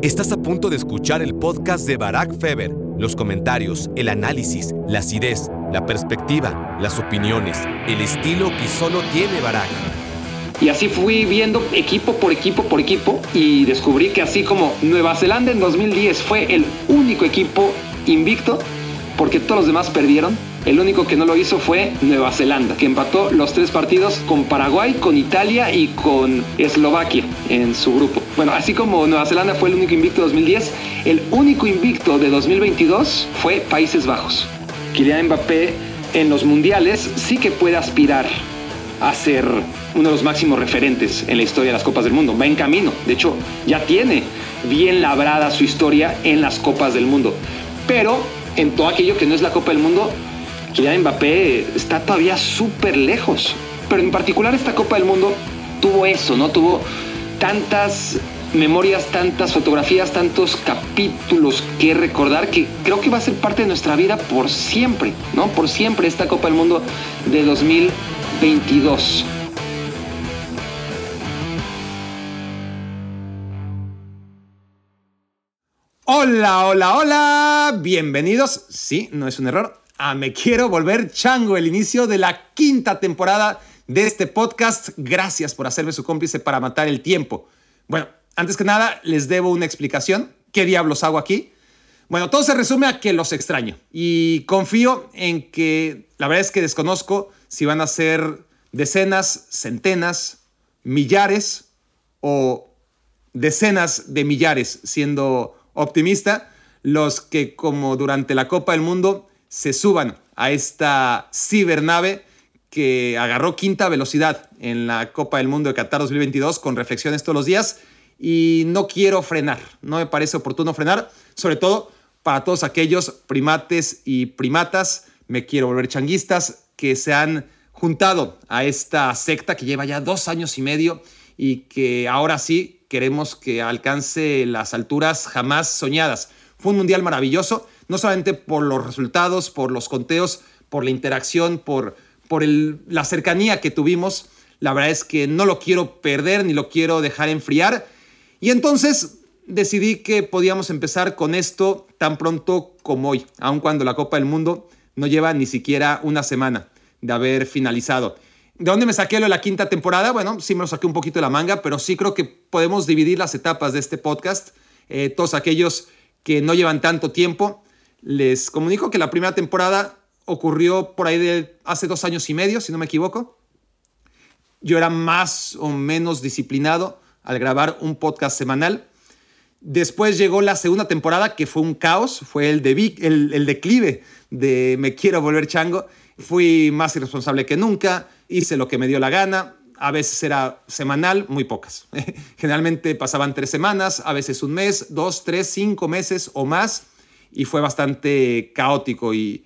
Estás a punto de escuchar el podcast de Barack Feber. Los comentarios, el análisis, la acidez, la perspectiva, las opiniones, el estilo que solo tiene Barack. Y así fui viendo equipo por equipo por equipo y descubrí que así como Nueva Zelanda en 2010 fue el único equipo invicto, porque todos los demás perdieron, el único que no lo hizo fue Nueva Zelanda, que empató los tres partidos con Paraguay, con Italia y con Eslovaquia en su grupo. Bueno, así como Nueva Zelanda fue el único invicto de 2010, el único invicto de 2022 fue Países Bajos. Kylian Mbappé en los mundiales sí que puede aspirar a ser uno de los máximos referentes en la historia de las Copas del Mundo. Va en camino. De hecho, ya tiene bien labrada su historia en las Copas del Mundo. Pero en todo aquello que no es la Copa del Mundo, Kylian Mbappé está todavía súper lejos. Pero en particular esta Copa del Mundo tuvo eso, ¿no? Tuvo tantas memorias, tantas fotografías, tantos capítulos que recordar que creo que va a ser parte de nuestra vida por siempre, ¿no? Por siempre esta Copa del Mundo de 2022. Hola, hola, hola, bienvenidos, sí, no es un error, a Me Quiero Volver Chango, el inicio de la quinta temporada de este podcast. Gracias por hacerme su cómplice para matar el tiempo. Bueno, antes que nada, les debo una explicación. ¿Qué diablos hago aquí? Bueno, todo se resume a que los extraño y confío en que la verdad es que desconozco si van a ser decenas, centenas, millares o decenas de millares, siendo optimista, los que como durante la Copa del Mundo se suban a esta cibernave que agarró quinta velocidad en la Copa del Mundo de Qatar 2022 con reflexiones todos los días y no quiero frenar, no me parece oportuno frenar, sobre todo para todos aquellos primates y primatas, me quiero volver changuistas, que se han juntado a esta secta que lleva ya dos años y medio y que ahora sí queremos que alcance las alturas jamás soñadas. Fue un mundial maravilloso, no solamente por los resultados, por los conteos, por la interacción, por, por la cercanía que tuvimos. La verdad es que no lo quiero perder ni lo quiero dejar enfriar. Y entonces decidí que podíamos empezar con esto tan pronto como hoy, aun cuando la Copa del Mundo no lleva ni siquiera una semana de haber finalizado. ¿De dónde me saqué lo de la quinta temporada? Bueno, sí me lo saqué un poquito de la manga, pero sí creo que podemos dividir las etapas de este podcast. Eh, todos aquellos que no llevan tanto tiempo, les comunico que la primera temporada ocurrió por ahí de hace dos años y medio, si no me equivoco. Yo era más o menos disciplinado al grabar un podcast semanal. Después llegó la segunda temporada, que fue un caos, fue el, de, el, el declive de Me Quiero Volver Chango. Fui más irresponsable que nunca hice lo que me dio la gana, a veces era semanal, muy pocas. Generalmente pasaban tres semanas, a veces un mes, dos, tres, cinco meses o más, y fue bastante caótico y,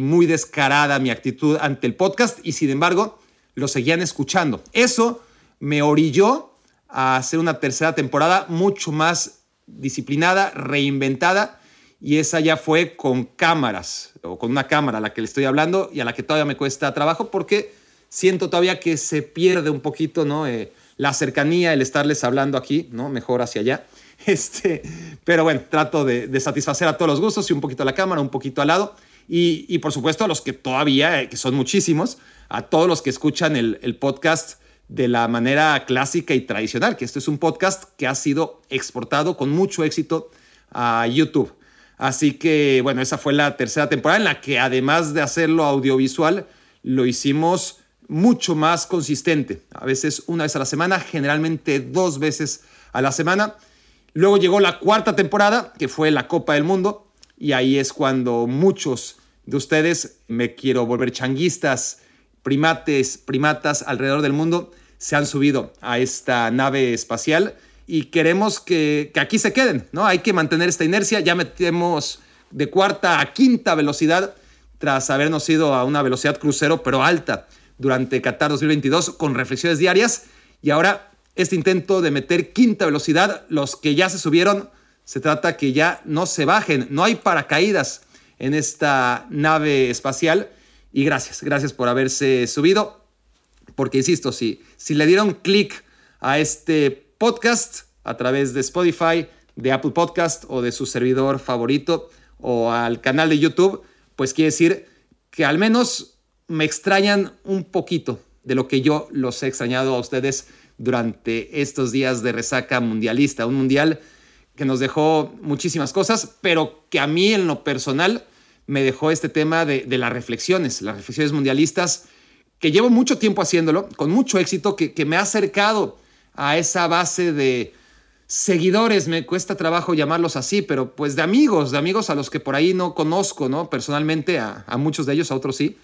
muy descarada mi actitud ante el podcast, y sin embargo, lo seguían escuchando. Eso me orilló a hacer una tercera temporada mucho más disciplinada, reinventada, y esa ya fue con cámaras, o con una cámara a la que le estoy hablando y a la que todavía me cuesta trabajo porque siento todavía que se pierde un poquito, ¿no? Eh, la cercanía, el estarles hablando aquí, ¿no? Mejor hacia allá. Este, pero bueno, trato de, satisfacer a todos los gustos y un poquito a la cámara, un poquito al lado. Y, por supuesto a los que todavía, eh, que son muchísimos, a todos los que escuchan el, el podcast de la manera clásica y tradicional, que esto es un podcast que ha sido exportado con mucho éxito a YouTube. Así que, bueno, esa fue la tercera temporada en la que además de hacerlo audiovisual, lo hicimos mucho más consistente, a veces una vez a la semana, generalmente dos veces a la semana. Luego llegó la cuarta temporada, que fue la Copa del Mundo, y ahí es cuando muchos de ustedes, me quiero volver changuistas, primates, primatas alrededor del mundo, se han subido a esta nave espacial y queremos que, que aquí se queden, ¿no? Hay que mantener esta inercia, ya metemos de cuarta a quinta velocidad tras habernos ido a una velocidad crucero, pero alta durante Qatar 2022 con reflexiones diarias. Y ahora este intento de meter quinta velocidad, los que ya se subieron, se trata que ya no se bajen, no hay paracaídas en esta nave espacial. Y gracias, gracias por haberse subido, porque insisto, si, si le dieron clic a este podcast a través de Spotify, de Apple Podcast o de su servidor favorito o al canal de YouTube, pues quiere decir que al menos me extrañan un poquito de lo que yo los he extrañado a ustedes durante estos días de resaca mundialista. Un mundial que nos dejó muchísimas cosas, pero que a mí en lo personal me dejó este tema de, las reflexiones, las reflexiones mundialistas, que llevo mucho tiempo haciéndolo, con mucho éxito, que, me ha acercado a esa base de seguidores, me cuesta trabajo llamarlos así, pero pues de amigos, de amigos a los que por ahí no conozco, ¿no? Personalmente, a, muchos de ellos, a otros sí,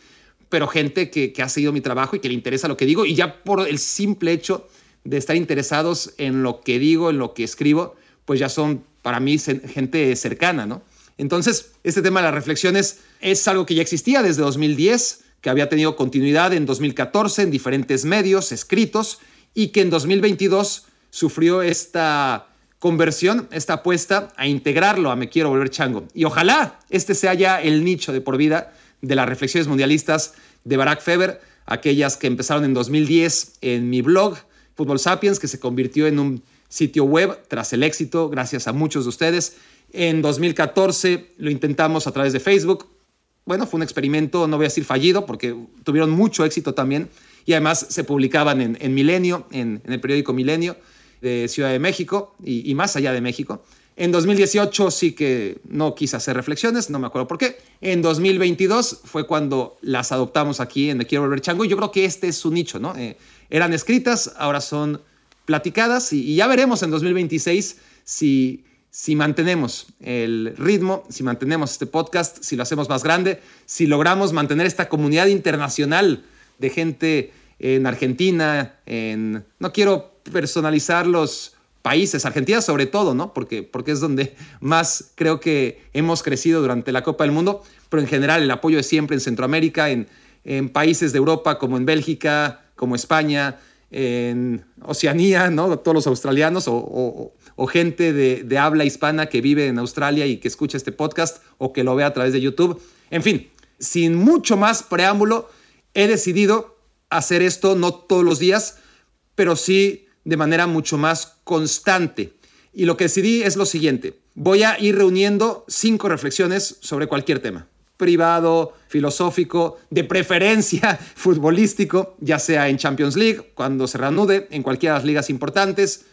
pero gente que, que ha seguido mi trabajo y que le interesa lo que digo, y ya por el simple hecho de estar interesados en lo que digo, en lo que escribo, pues ya son para mí gente cercana, ¿no? Entonces, este tema de las reflexiones es algo que ya existía desde 2010, que había tenido continuidad en 2014 en diferentes medios escritos y que en 2022 sufrió esta conversión, esta apuesta a integrarlo a Me Quiero Volver Chango. Y ojalá este sea ya el nicho de por vida de las reflexiones mundialistas de Barack Feber, aquellas que empezaron en 2010 en mi blog, Fútbol Sapiens, que se convirtió en un sitio web tras el éxito, gracias a muchos de ustedes. En 2014 lo intentamos a través de Facebook. Bueno, fue un experimento, no voy a decir fallido, porque tuvieron mucho éxito también. Y además se publicaban en, Milenio, en, el periódico Milenio de Ciudad de México y, más allá de México. En 2018 sí que no quise hacer reflexiones, no me acuerdo por qué. En 2022 fue cuando las adoptamos aquí en Me Quiero Volver Chango y yo creo que este es su nicho, ¿no? Eh, eran escritas, ahora son platicadas y, ya veremos en 2026 si, si mantenemos el ritmo, si mantenemos este podcast, si lo hacemos más grande, si logramos mantener esta comunidad internacional de gente en Argentina, en... No quiero personalizar los países, Argentina sobre todo, ¿no? Porque, porque es donde más creo que hemos crecido durante la Copa del Mundo, pero en general el apoyo es siempre en Centroamérica, en, en países de Europa como en Bélgica, como España, en Oceanía, ¿no? Todos los australianos o, gente de, habla hispana que vive en Australia y que escucha este podcast o que lo ve a través de YouTube. En fin, sin mucho más preámbulo, he decidido hacer esto no todos los días, pero sí de manera mucho más constante. Y lo que decidí es lo siguiente. Voy a ir reuniendo cinco reflexiones sobre cualquier tema privado, filosófico, de preferencia futbolístico, ya sea en Champions League, cuando se reanude, en cualquiera de las ligas importantes,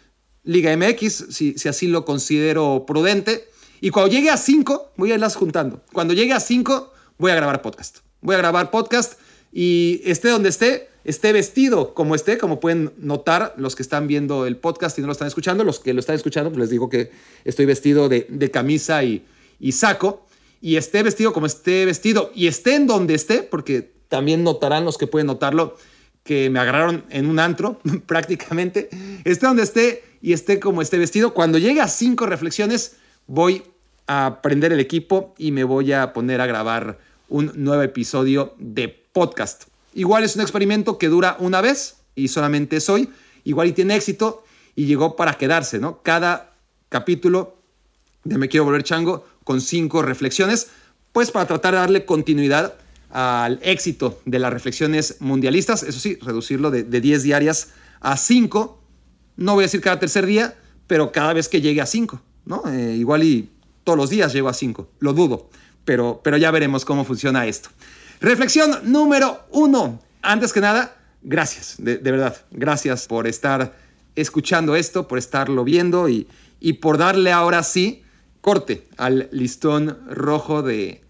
Liga MX, si, si así lo considero prudente. Y cuando llegue a 5, voy a irlas juntando. Cuando llegue a 5, voy a grabar podcast. Voy a grabar podcast y esté donde esté, esté vestido como esté, como pueden notar los que están viendo el podcast y no lo están escuchando. Los que lo están escuchando, pues les digo que estoy vestido de, de camisa y, y saco y esté vestido como esté vestido y esté en donde esté, porque también notarán los que pueden notarlo, que me agarraron en un antro prácticamente, esté donde esté y esté como esté vestido. Cuando llegue a cinco reflexiones, voy a prender el equipo y me voy a poner a grabar un nuevo episodio de podcast. Igual es un experimento que dura una vez y solamente es hoy. Igual y tiene éxito y llegó para quedarse, ¿no? Cada capítulo de Me Quiero Volver Chango con cinco reflexiones, pues para tratar de darle continuidad al éxito de las reflexiones mundialistas, eso sí, reducirlo de, 10 diarias a 5, no voy a decir cada tercer día, pero cada vez que llegue a 5, ¿no? Eh, igual y todos los días llego a 5, lo dudo, pero, pero ya veremos cómo funciona esto. Reflexión número uno. Antes que nada, gracias, de, verdad, gracias por estar escuchando esto, por estarlo viendo y, y por darle ahora sí corte al listón rojo de,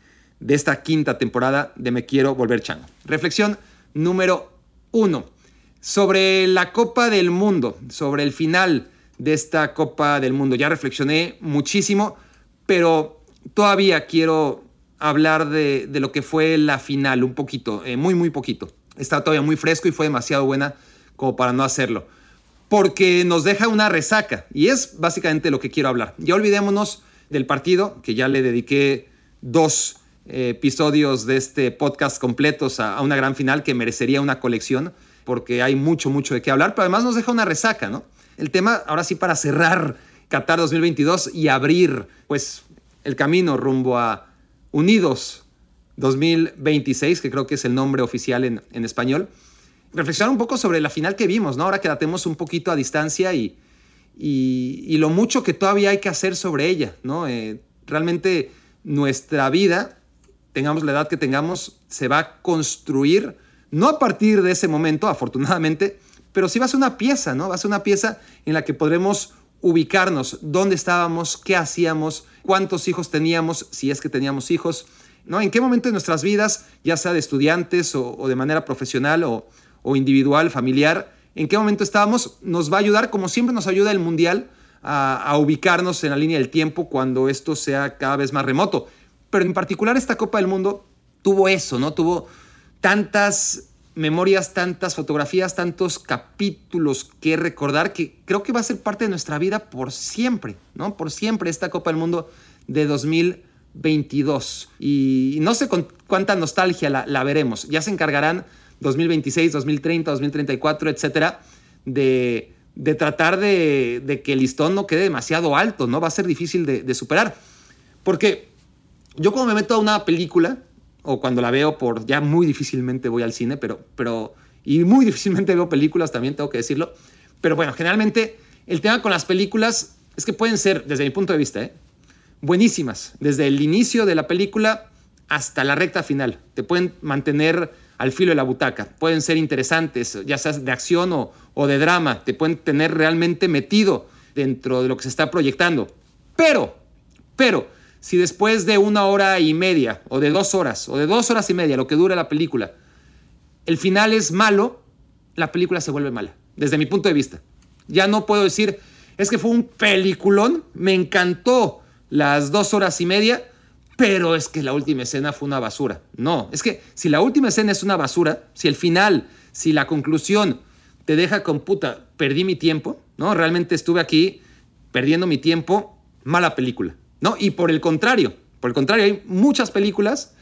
esta quinta temporada de Me Quiero Volver Chango. Reflexión número uno. Sobre la Copa del Mundo, sobre el final de esta Copa del Mundo. Ya reflexioné muchísimo, pero todavía quiero hablar de, lo que fue la final, un poquito, eh, muy, muy poquito. Está todavía muy fresco y fue demasiado buena como para no hacerlo. Porque nos deja una resaca y es básicamente lo que quiero hablar. Ya olvidémonos del partido, que ya le dediqué dos eh, episodios de este podcast completos a, una gran final que merecería una colección, porque hay mucho, mucho de qué hablar, pero además nos deja una resaca, ¿no? El tema, ahora sí, para cerrar Qatar 2022 y abrir, pues, el camino rumbo a Unidos 2026, que creo que es el nombre oficial en, en español, reflexionar un poco sobre la final que vimos, ¿no? Ahora que la tenemos un poquito a distancia y, y, lo mucho que todavía hay que hacer sobre ella, ¿no? Eh, realmente nuestra vida, tengamos la edad que tengamos, se va a construir, no a partir de ese momento, afortunadamente, pero sí va a ser una pieza, ¿no? Va a ser una pieza en la que podremos ubicarnos, dónde estábamos, qué hacíamos, cuántos hijos teníamos, si es que teníamos hijos, ¿no? En qué momento de nuestras vidas, ya sea de estudiantes o, de manera profesional o, individual, familiar, en qué momento estábamos, nos va a ayudar, como siempre nos ayuda el Mundial, a, ubicarnos en la línea del tiempo cuando esto sea cada vez más remoto. Pero en particular esta Copa del Mundo tuvo eso, ¿no? Tuvo tantas memorias, tantas fotografías, tantos capítulos que recordar que creo que va a ser parte de nuestra vida por siempre, ¿no? Por siempre esta Copa del Mundo de 2022. Y no sé con cuánta nostalgia la, veremos. Ya se encargarán 2026, 2030, 2034, etcétera, de, tratar de, que el listón no quede demasiado alto, ¿no? Va a ser difícil de, de superar. Porque yo como me meto a una película, o cuando la veo por, ya muy difícilmente voy al cine, pero, pero, y muy difícilmente veo películas también, tengo que decirlo. Pero bueno, generalmente el tema con las películas es que pueden ser, desde mi punto de vista, ¿eh? buenísimas, desde el inicio de la película hasta la recta final. Te pueden mantener al filo de la butaca, pueden ser interesantes, ya sea de acción o, o de drama, te pueden tener realmente metido dentro de lo que se está proyectando. Pero, pero, si después de una hora y media, o de dos horas, o de dos horas y media, lo que dura la película, el final es malo, la película se vuelve mala, desde mi punto de vista. Ya no puedo decir, es que fue un peliculón, me encantó las dos horas y media, pero es que la última escena fue una basura. No, es que si la última escena es una basura, si el final, si la conclusión te deja con puta, perdí mi tiempo, ¿no? Realmente estuve aquí perdiendo mi tiempo, mala película. ¿no? Y por el contrario, por el contrario, hay muchas películas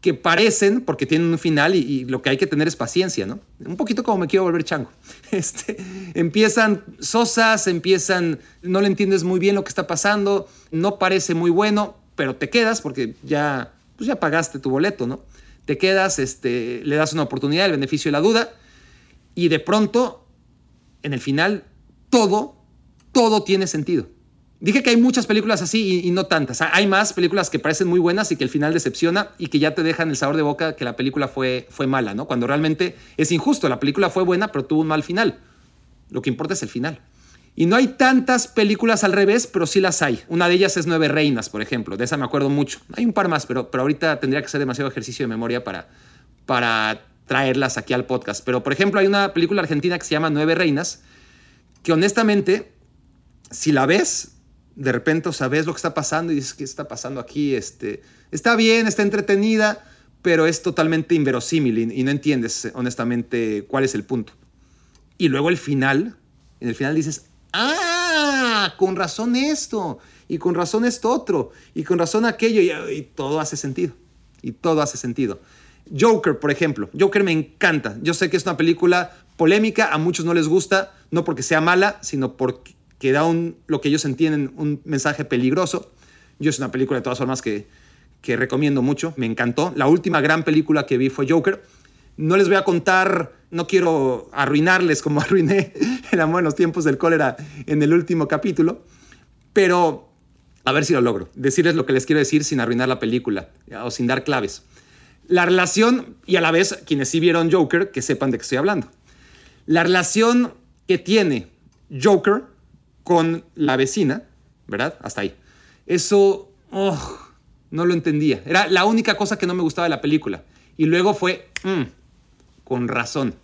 que parecen, porque tienen un final y, lo que hay que tener es paciencia, ¿no? Un poquito como me quiero volver chango. Este, empiezan sosas, empiezan, no le entiendes muy bien lo que está pasando, no parece muy bueno, pero te quedas porque ya, pues ya pagaste tu boleto, ¿no? Te quedas, este, le das una oportunidad, el beneficio de la duda, y de pronto, en el final, todo, todo tiene sentido. Dije que hay muchas películas así y, no tantas. Hay más películas que parecen muy buenas y que el final decepciona y que ya te dejan el sabor de boca que la película fue, fue mala, ¿no? Cuando realmente es injusto. La película fue buena, pero tuvo un mal final. Lo que importa es el final. Y no hay tantas películas al revés, pero sí las hay. Una de ellas es Nueve Reinas, por ejemplo. De esa me acuerdo mucho. Hay un par más, pero, pero ahorita tendría que hacer demasiado ejercicio de memoria para, para traerlas aquí al podcast. Pero, por ejemplo, hay una película argentina que se llama Nueve Reinas, que honestamente, si la ves, de repente, sabes lo que está pasando y dices, ¿qué está pasando aquí? Este, está bien, está entretenida, pero es totalmente inverosímil y, no entiendes honestamente cuál es el punto. Y luego el final, en el final dices, ah, con razón esto, y con razón esto otro, y con razón aquello, y, todo hace sentido, y todo hace sentido. Joker, por ejemplo, Joker me encanta. Yo sé que es una película polémica, a muchos no les gusta, no porque sea mala, sino porque que da un, lo que ellos entienden un mensaje peligroso. Yo es una película de todas formas que, que recomiendo mucho, me encantó. La última gran película que vi fue Joker. No les voy a contar, no quiero arruinarles como arruiné el amor en los tiempos del cólera en el último capítulo, pero a ver si lo logro. Decirles lo que les quiero decir sin arruinar la película o sin dar claves. La relación, y a la vez quienes sí vieron Joker, que sepan de qué estoy hablando. La relación que tiene Joker con la vecina, ¿verdad? Hasta ahí. Eso, oh, no lo entendía. Era la única cosa que no me gustaba de la película. Y luego fue, mm, con razón.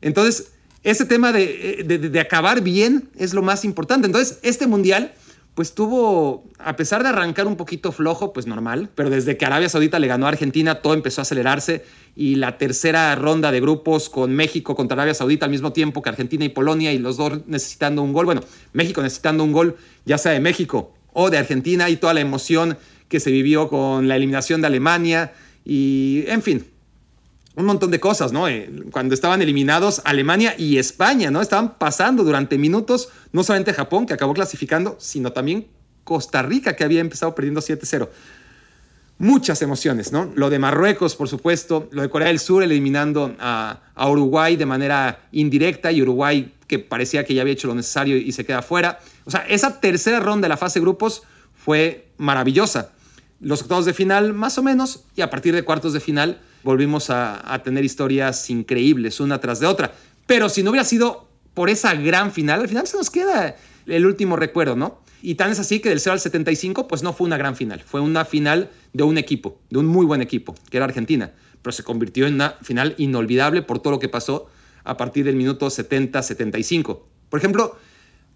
Entonces, ese tema de, de, acabar bien es lo más importante. Entonces, este mundial pues tuvo, a pesar de arrancar un poquito flojo, pues normal, pero desde que Arabia Saudita le ganó a Argentina, todo empezó a acelerarse y la tercera ronda de grupos con México contra Arabia Saudita al mismo tiempo que Argentina y Polonia y los dos necesitando un gol, bueno, México necesitando un gol ya sea de México o de Argentina y toda la emoción que se vivió con la eliminación de Alemania y, en fin, un montón de cosas, ¿no? Eh, cuando estaban eliminados Alemania y España, ¿no? Estaban pasando durante minutos, no solamente Japón, que acabó clasificando, sino también Costa Rica, que había empezado perdiendo 7-0. muchas emociones, ¿no? Lo de Marruecos, por supuesto, lo de Corea del Sur eliminando a, Uruguay de manera indirecta y Uruguay que parecía que ya había hecho lo necesario y se queda fuera. O sea, esa tercera ronda de la fase grupos fue maravillosa. Los octavos de final, más o menos, y a partir de cuartos de final volvimos a, a tener historias increíbles, una tras de otra. Pero si no hubiera sido por esa gran final, al final se nos queda el último recuerdo, ¿no? Y tan es así que del 0 al 75, pues no fue una gran final, fue una final de un equipo, de un muy buen equipo, que era Argentina, pero se convirtió en una final inolvidable por todo lo que pasó a partir del minuto 70-75. Por ejemplo,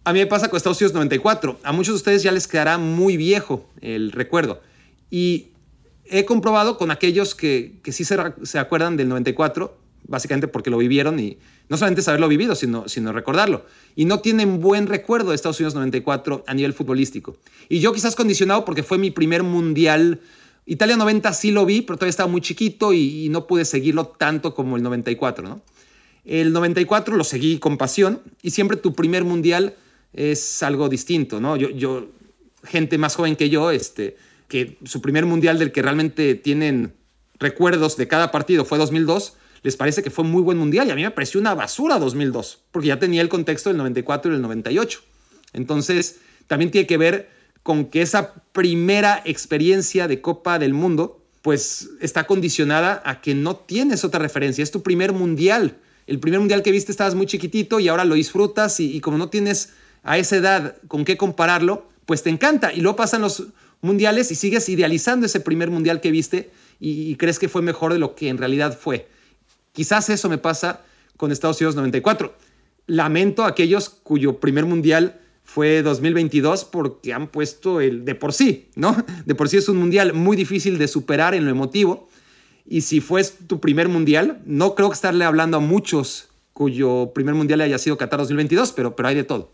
a mí me pasa con Estados Unidos 94, a muchos de ustedes ya les quedará muy viejo el recuerdo, y he comprobado con aquellos que, que sí se, se acuerdan del 94, básicamente porque lo vivieron y no solamente saberlo vivido, sino, sino recordarlo. Y no tienen buen recuerdo de Estados Unidos 94 a nivel futbolístico. Y yo quizás condicionado porque fue mi primer mundial. Italia 90 sí lo vi, pero todavía estaba muy chiquito y, no pude seguirlo tanto como el 94, ¿no? El 94 lo seguí con pasión y siempre tu primer mundial es algo distinto, ¿no? Yo, yo gente más joven que yo, este, que su primer mundial del que realmente tienen recuerdos de cada partido fue 2002, les parece que fue muy buen mundial y a mí me pareció una basura 2002, porque ya tenía el contexto del 94 y del 98. Entonces, también tiene que ver con que esa primera experiencia de Copa del Mundo, pues está condicionada a que no tienes otra referencia, es tu primer mundial. El primer mundial que viste estabas muy chiquitito y ahora lo disfrutas y, como no tienes a esa edad con qué compararlo, pues te encanta. Y luego pasan los mundiales y sigues idealizando ese primer mundial que viste y crees que fue mejor de lo que en realidad fue. Quizás eso me pasa con Estados Unidos 94. Lamento a aquellos cuyo primer mundial fue 2022 porque han puesto el de por sí, ¿no? De por sí es un mundial muy difícil de superar en lo emotivo. Y si fue tu primer mundial, no creo que estarle hablando a muchos cuyo primer mundial haya sido Qatar 2022, pero, pero hay de todo.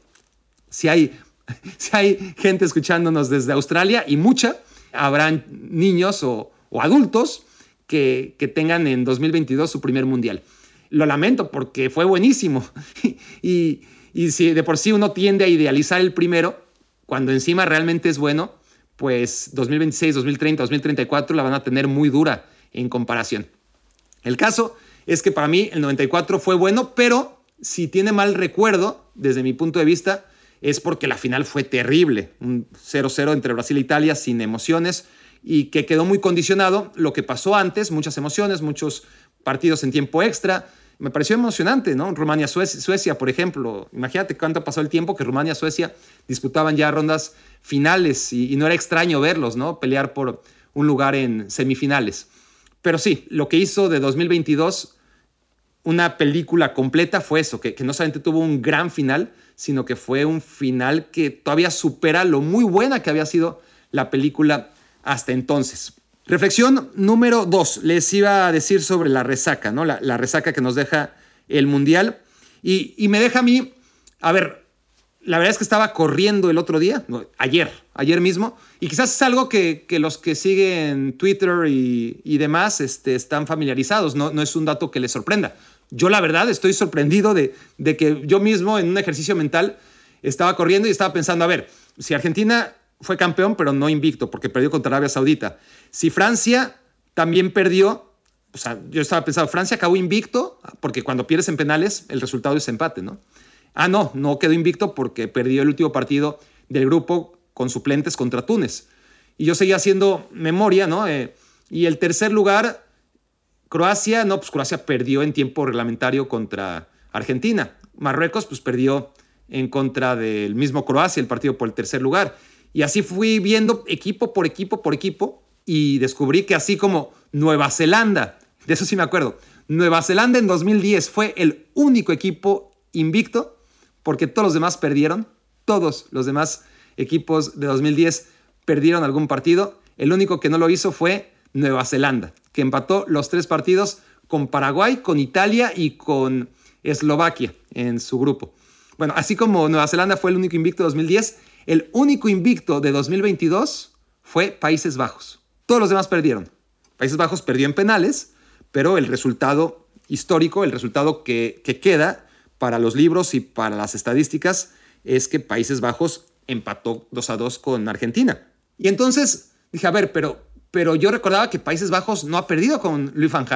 Si hay, si hay gente escuchándonos desde Australia y mucha, habrán niños o, adultos que, tengan en 2022 su primer mundial. Lo lamento porque fue buenísimo. y, si de por sí uno tiende a idealizar el primero, cuando encima realmente es bueno, pues 2026, 2030, 2034 la van a tener muy dura en comparación. El caso es que para mí el 94 fue bueno, pero si tiene mal recuerdo, desde mi punto de vista, es porque la final fue terrible. Un 0-0 entre Brasil e Italia sin emociones y que quedó muy condicionado lo que pasó antes, muchas emociones, muchos partidos en tiempo extra. Me pareció emocionante, ¿no? Rumania-Suecia, por ejemplo. Imagínate cuánto pasó el tiempo que Rumania-Suecia disputaban ya rondas finales y, no era extraño verlos, ¿no? Pelear por un lugar en semifinales. Pero sí, lo que hizo de 2022 una película completa fue eso, que, que no solamente tuvo un gran final, sino que fue un final que todavía supera lo muy buena que había sido la película hasta entonces. Reflexión número dos. Les iba a decir sobre la resaca, ¿no? La, resaca que nos deja el Mundial. Y, me deja a mí, a ver, la verdad es que estaba corriendo el otro día, ayer, ayer mismo, y quizás es algo que, los que siguen Twitter y, demás este, están familiarizados, no, no es un dato que les sorprenda. Yo la verdad estoy sorprendido de, que yo mismo en un ejercicio mental estaba corriendo y estaba pensando, a ver, si Argentina fue campeón, pero no invicto, porque perdió contra Arabia Saudita. Si Francia también perdió, o sea, yo estaba pensando, Francia acabó invicto, porque cuando pierdes en penales, el resultado es empate, ¿no? Ah, no, no quedó invicto porque perdió el último partido del grupo con suplentes contra Túnez. Y yo seguía haciendo memoria, ¿no? Eh, y el tercer lugar, Croacia, no, pues Croacia perdió en tiempo reglamentario contra Argentina. Marruecos, pues perdió en contra del mismo Croacia el partido por el tercer lugar. Y así fui viendo equipo por equipo por equipo y descubrí que así como Nueva Zelanda, de eso sí me acuerdo, Nueva Zelanda en 2010 fue el único equipo invicto porque todos los demás perdieron, todos los demás equipos de 2010 perdieron algún partido, el único que no lo hizo fue Nueva Zelanda, que empató los tres partidos con Paraguay, con Italia y con Eslovaquia en su grupo. Bueno, así como Nueva Zelanda fue el único invicto de 2010, el único invicto de 2022 fue Países Bajos. Todos los demás perdieron. Países Bajos perdió en penales, pero el resultado histórico, el resultado que, queda para los libros y para las estadísticas es que Países Bajos empató 2 a 2 con Argentina. Y entonces dije, a ver, pero pero yo recordaba que Países Bajos no ha perdido con Luis Van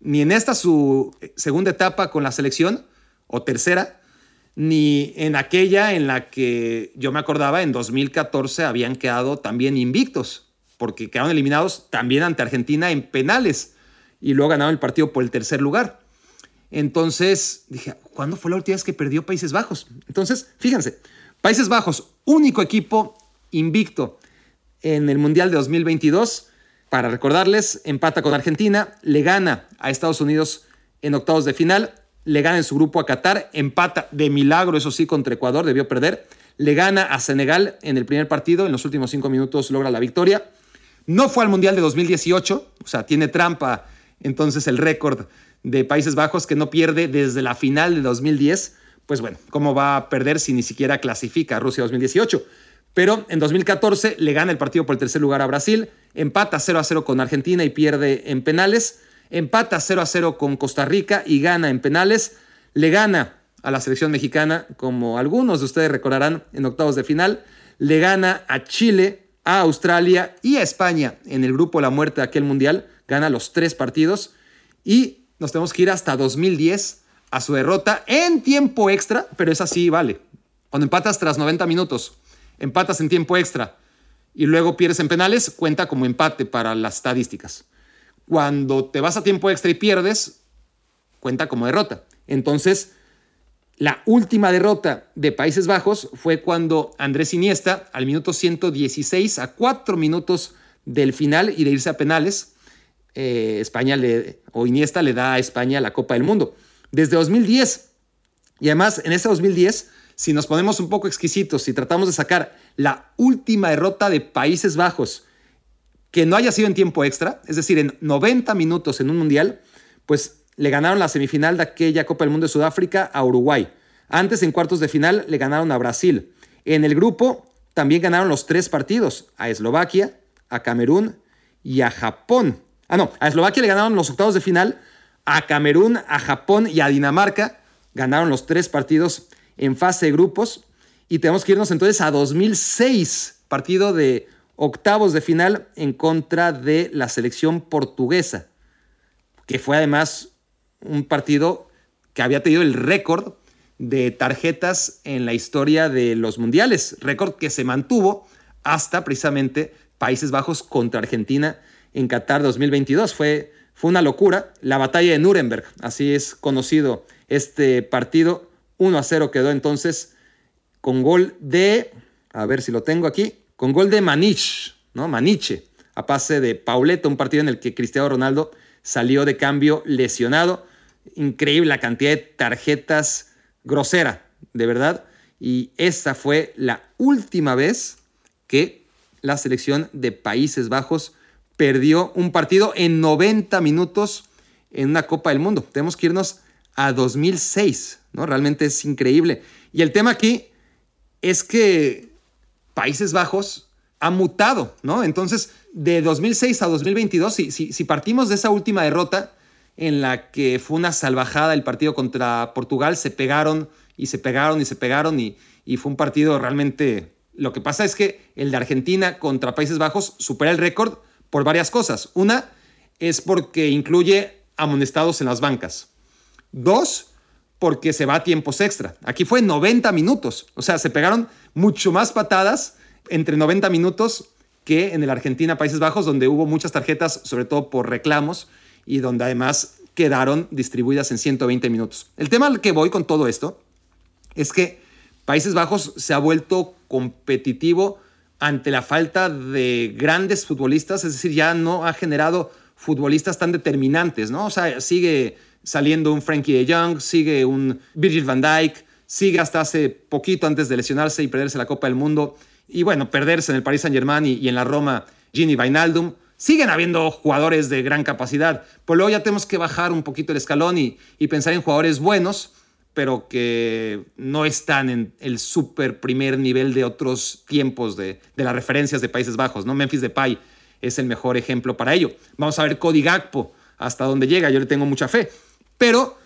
ni en esta su segunda etapa con la selección, o tercera, ni en aquella en la que yo me acordaba en 2014 habían quedado también invictos, porque quedaron eliminados también ante Argentina en penales y luego ganaron el partido por el tercer lugar. Entonces dije, ¿cuándo fue la última vez que perdió Países Bajos? Entonces, fíjense, Países Bajos, único equipo invicto en el Mundial de 2022. Para recordarles, empata con Argentina, le gana a Estados Unidos en octavos de final, le gana en su grupo a Qatar, empata de milagro, eso sí, contra Ecuador, debió perder, le gana a Senegal en el primer partido, en los últimos cinco minutos logra la victoria. No fue al Mundial de 2018, o sea, tiene trampa entonces el récord de Países Bajos que no pierde desde la final de 2010. Pues bueno, ¿cómo va a perder si ni siquiera clasifica a Rusia 2018? Pero en 2014 le gana el partido por el tercer lugar a Brasil, empata 0 a 0 con Argentina y pierde en penales, empata 0 a 0 con Costa Rica y gana en penales, le gana a la selección mexicana, como algunos de ustedes recordarán en octavos de final, le gana a Chile, a Australia y a España en el grupo La Muerte de aquel mundial, gana los tres partidos. Y nos tenemos que ir hasta 2010 a su derrota en tiempo extra, pero es así, vale. Cuando empatas tras 90 minutos empatas en tiempo extra y luego pierdes en penales, cuenta como empate para las estadísticas. Cuando te vas a tiempo extra y pierdes, cuenta como derrota. Entonces, la última derrota de Países Bajos fue cuando Andrés Iniesta, al minuto 116, a cuatro minutos del final y de irse a penales, eh, España le, o Iniesta le da a España la Copa del Mundo. Desde 2010, y además en ese 2010 si nos ponemos un poco exquisitos y tratamos de sacar la última derrota de Países Bajos que no haya sido en tiempo extra, es decir, en 90 minutos en un mundial, pues le ganaron la semifinal de aquella Copa del Mundo de Sudáfrica a Uruguay. Antes, en cuartos de final, le ganaron a Brasil. En el grupo también ganaron los tres partidos, a Eslovaquia, a Camerún y a Japón. Ah, no, a Eslovaquia le ganaron los octavos de final, a Camerún, a Japón y a Dinamarca. Ganaron los tres partidos en fase de grupos. Y tenemos que irnos entonces a 2006, partido de octavos de final en contra de la selección portuguesa, que fue además un partido que había tenido el récord de tarjetas en la historia de los mundiales, récord que se mantuvo hasta precisamente Países Bajos contra Argentina en Qatar 2022. Fue, fue una locura. La batalla de Nuremberg, así es conocido este partido, 1 a 0 quedó entonces con gol de, a ver si lo tengo aquí, con gol de Manich, ¿no? Maniche, a pase de Pauleta, un partido en el que Cristiano Ronaldo salió de cambio lesionado. Increíble la cantidad de tarjetas grosera, de verdad. Y esta fue la última vez que la selección de Países Bajos perdió un partido en 90 minutos en una Copa del Mundo. Tenemos que irnos a 2006, Realmente es increíble. Y el tema aquí es que Países Bajos ha mutado, ¿no? Entonces, de 2006 a 2022, si, si, partimos de esa última derrota en la que fue una salvajada el partido contra Portugal, se pegaron y se pegaron y se pegaron y, y fue un partido realmente... Lo que pasa es que el de Argentina contra Países Bajos supera el récord por varias cosas. Una es porque incluye amonestados en las bancas. Dos, porque se va a tiempos extra. Aquí fue 90 minutos. O sea, se pegaron mucho más patadas entre 90 minutos que en el Argentina Países Bajos, donde hubo muchas tarjetas, sobre todo por reclamos, y donde además quedaron distribuidas en 120 minutos. El tema al que voy con todo esto es que Países Bajos se ha vuelto competitivo ante la falta de grandes futbolistas, es decir, ya no ha generado futbolistas tan determinantes, ¿no? O sea, sigue saliendo un Frankie de Jong, sigue un Virgil van Dijk, sigue hasta hace poquito antes de lesionarse y perderse la Copa del Mundo. Y bueno, perderse en el Paris Saint-Germain y, en la Roma, Gini Vainaldum. Siguen habiendo jugadores de gran capacidad, pero luego ya tenemos que bajar un poquito el escalón y, pensar en jugadores buenos, pero que no están en el súper primer nivel de otros tiempos de, de, las referencias de Países Bajos. ¿no? Memphis Depay es el mejor ejemplo para ello. Vamos a ver Cody Gakpo hasta dónde llega, yo le tengo mucha fe. Pero,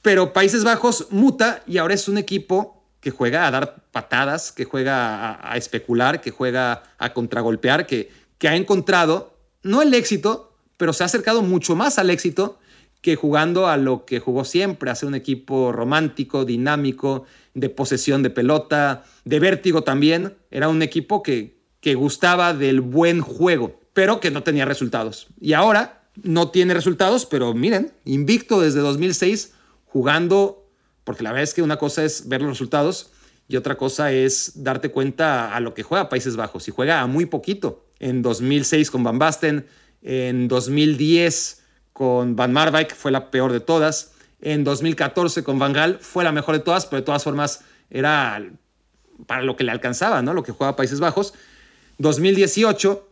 pero Países Bajos muta y ahora es un equipo que juega a dar patadas, que juega a, especular, que juega a contragolpear, que, que ha encontrado no el éxito, pero se ha acercado mucho más al éxito que jugando a lo que jugó siempre, a ser un equipo romántico, dinámico, de posesión de pelota, de vértigo también. Era un equipo que, que gustaba del buen juego, pero que no tenía resultados. Y ahora no tiene resultados, pero miren, invicto desde 2006, jugando, porque la verdad es que una cosa es ver los resultados y otra cosa es darte cuenta a lo que juega Países Bajos. Y juega a muy poquito. En 2006 con Van Basten, en 2010 con Van Marwijk fue la peor de todas. En 2014 con Van Gaal fue la mejor de todas, pero de todas formas era para lo que le alcanzaba, ¿no? Lo que juega Países Bajos. 2018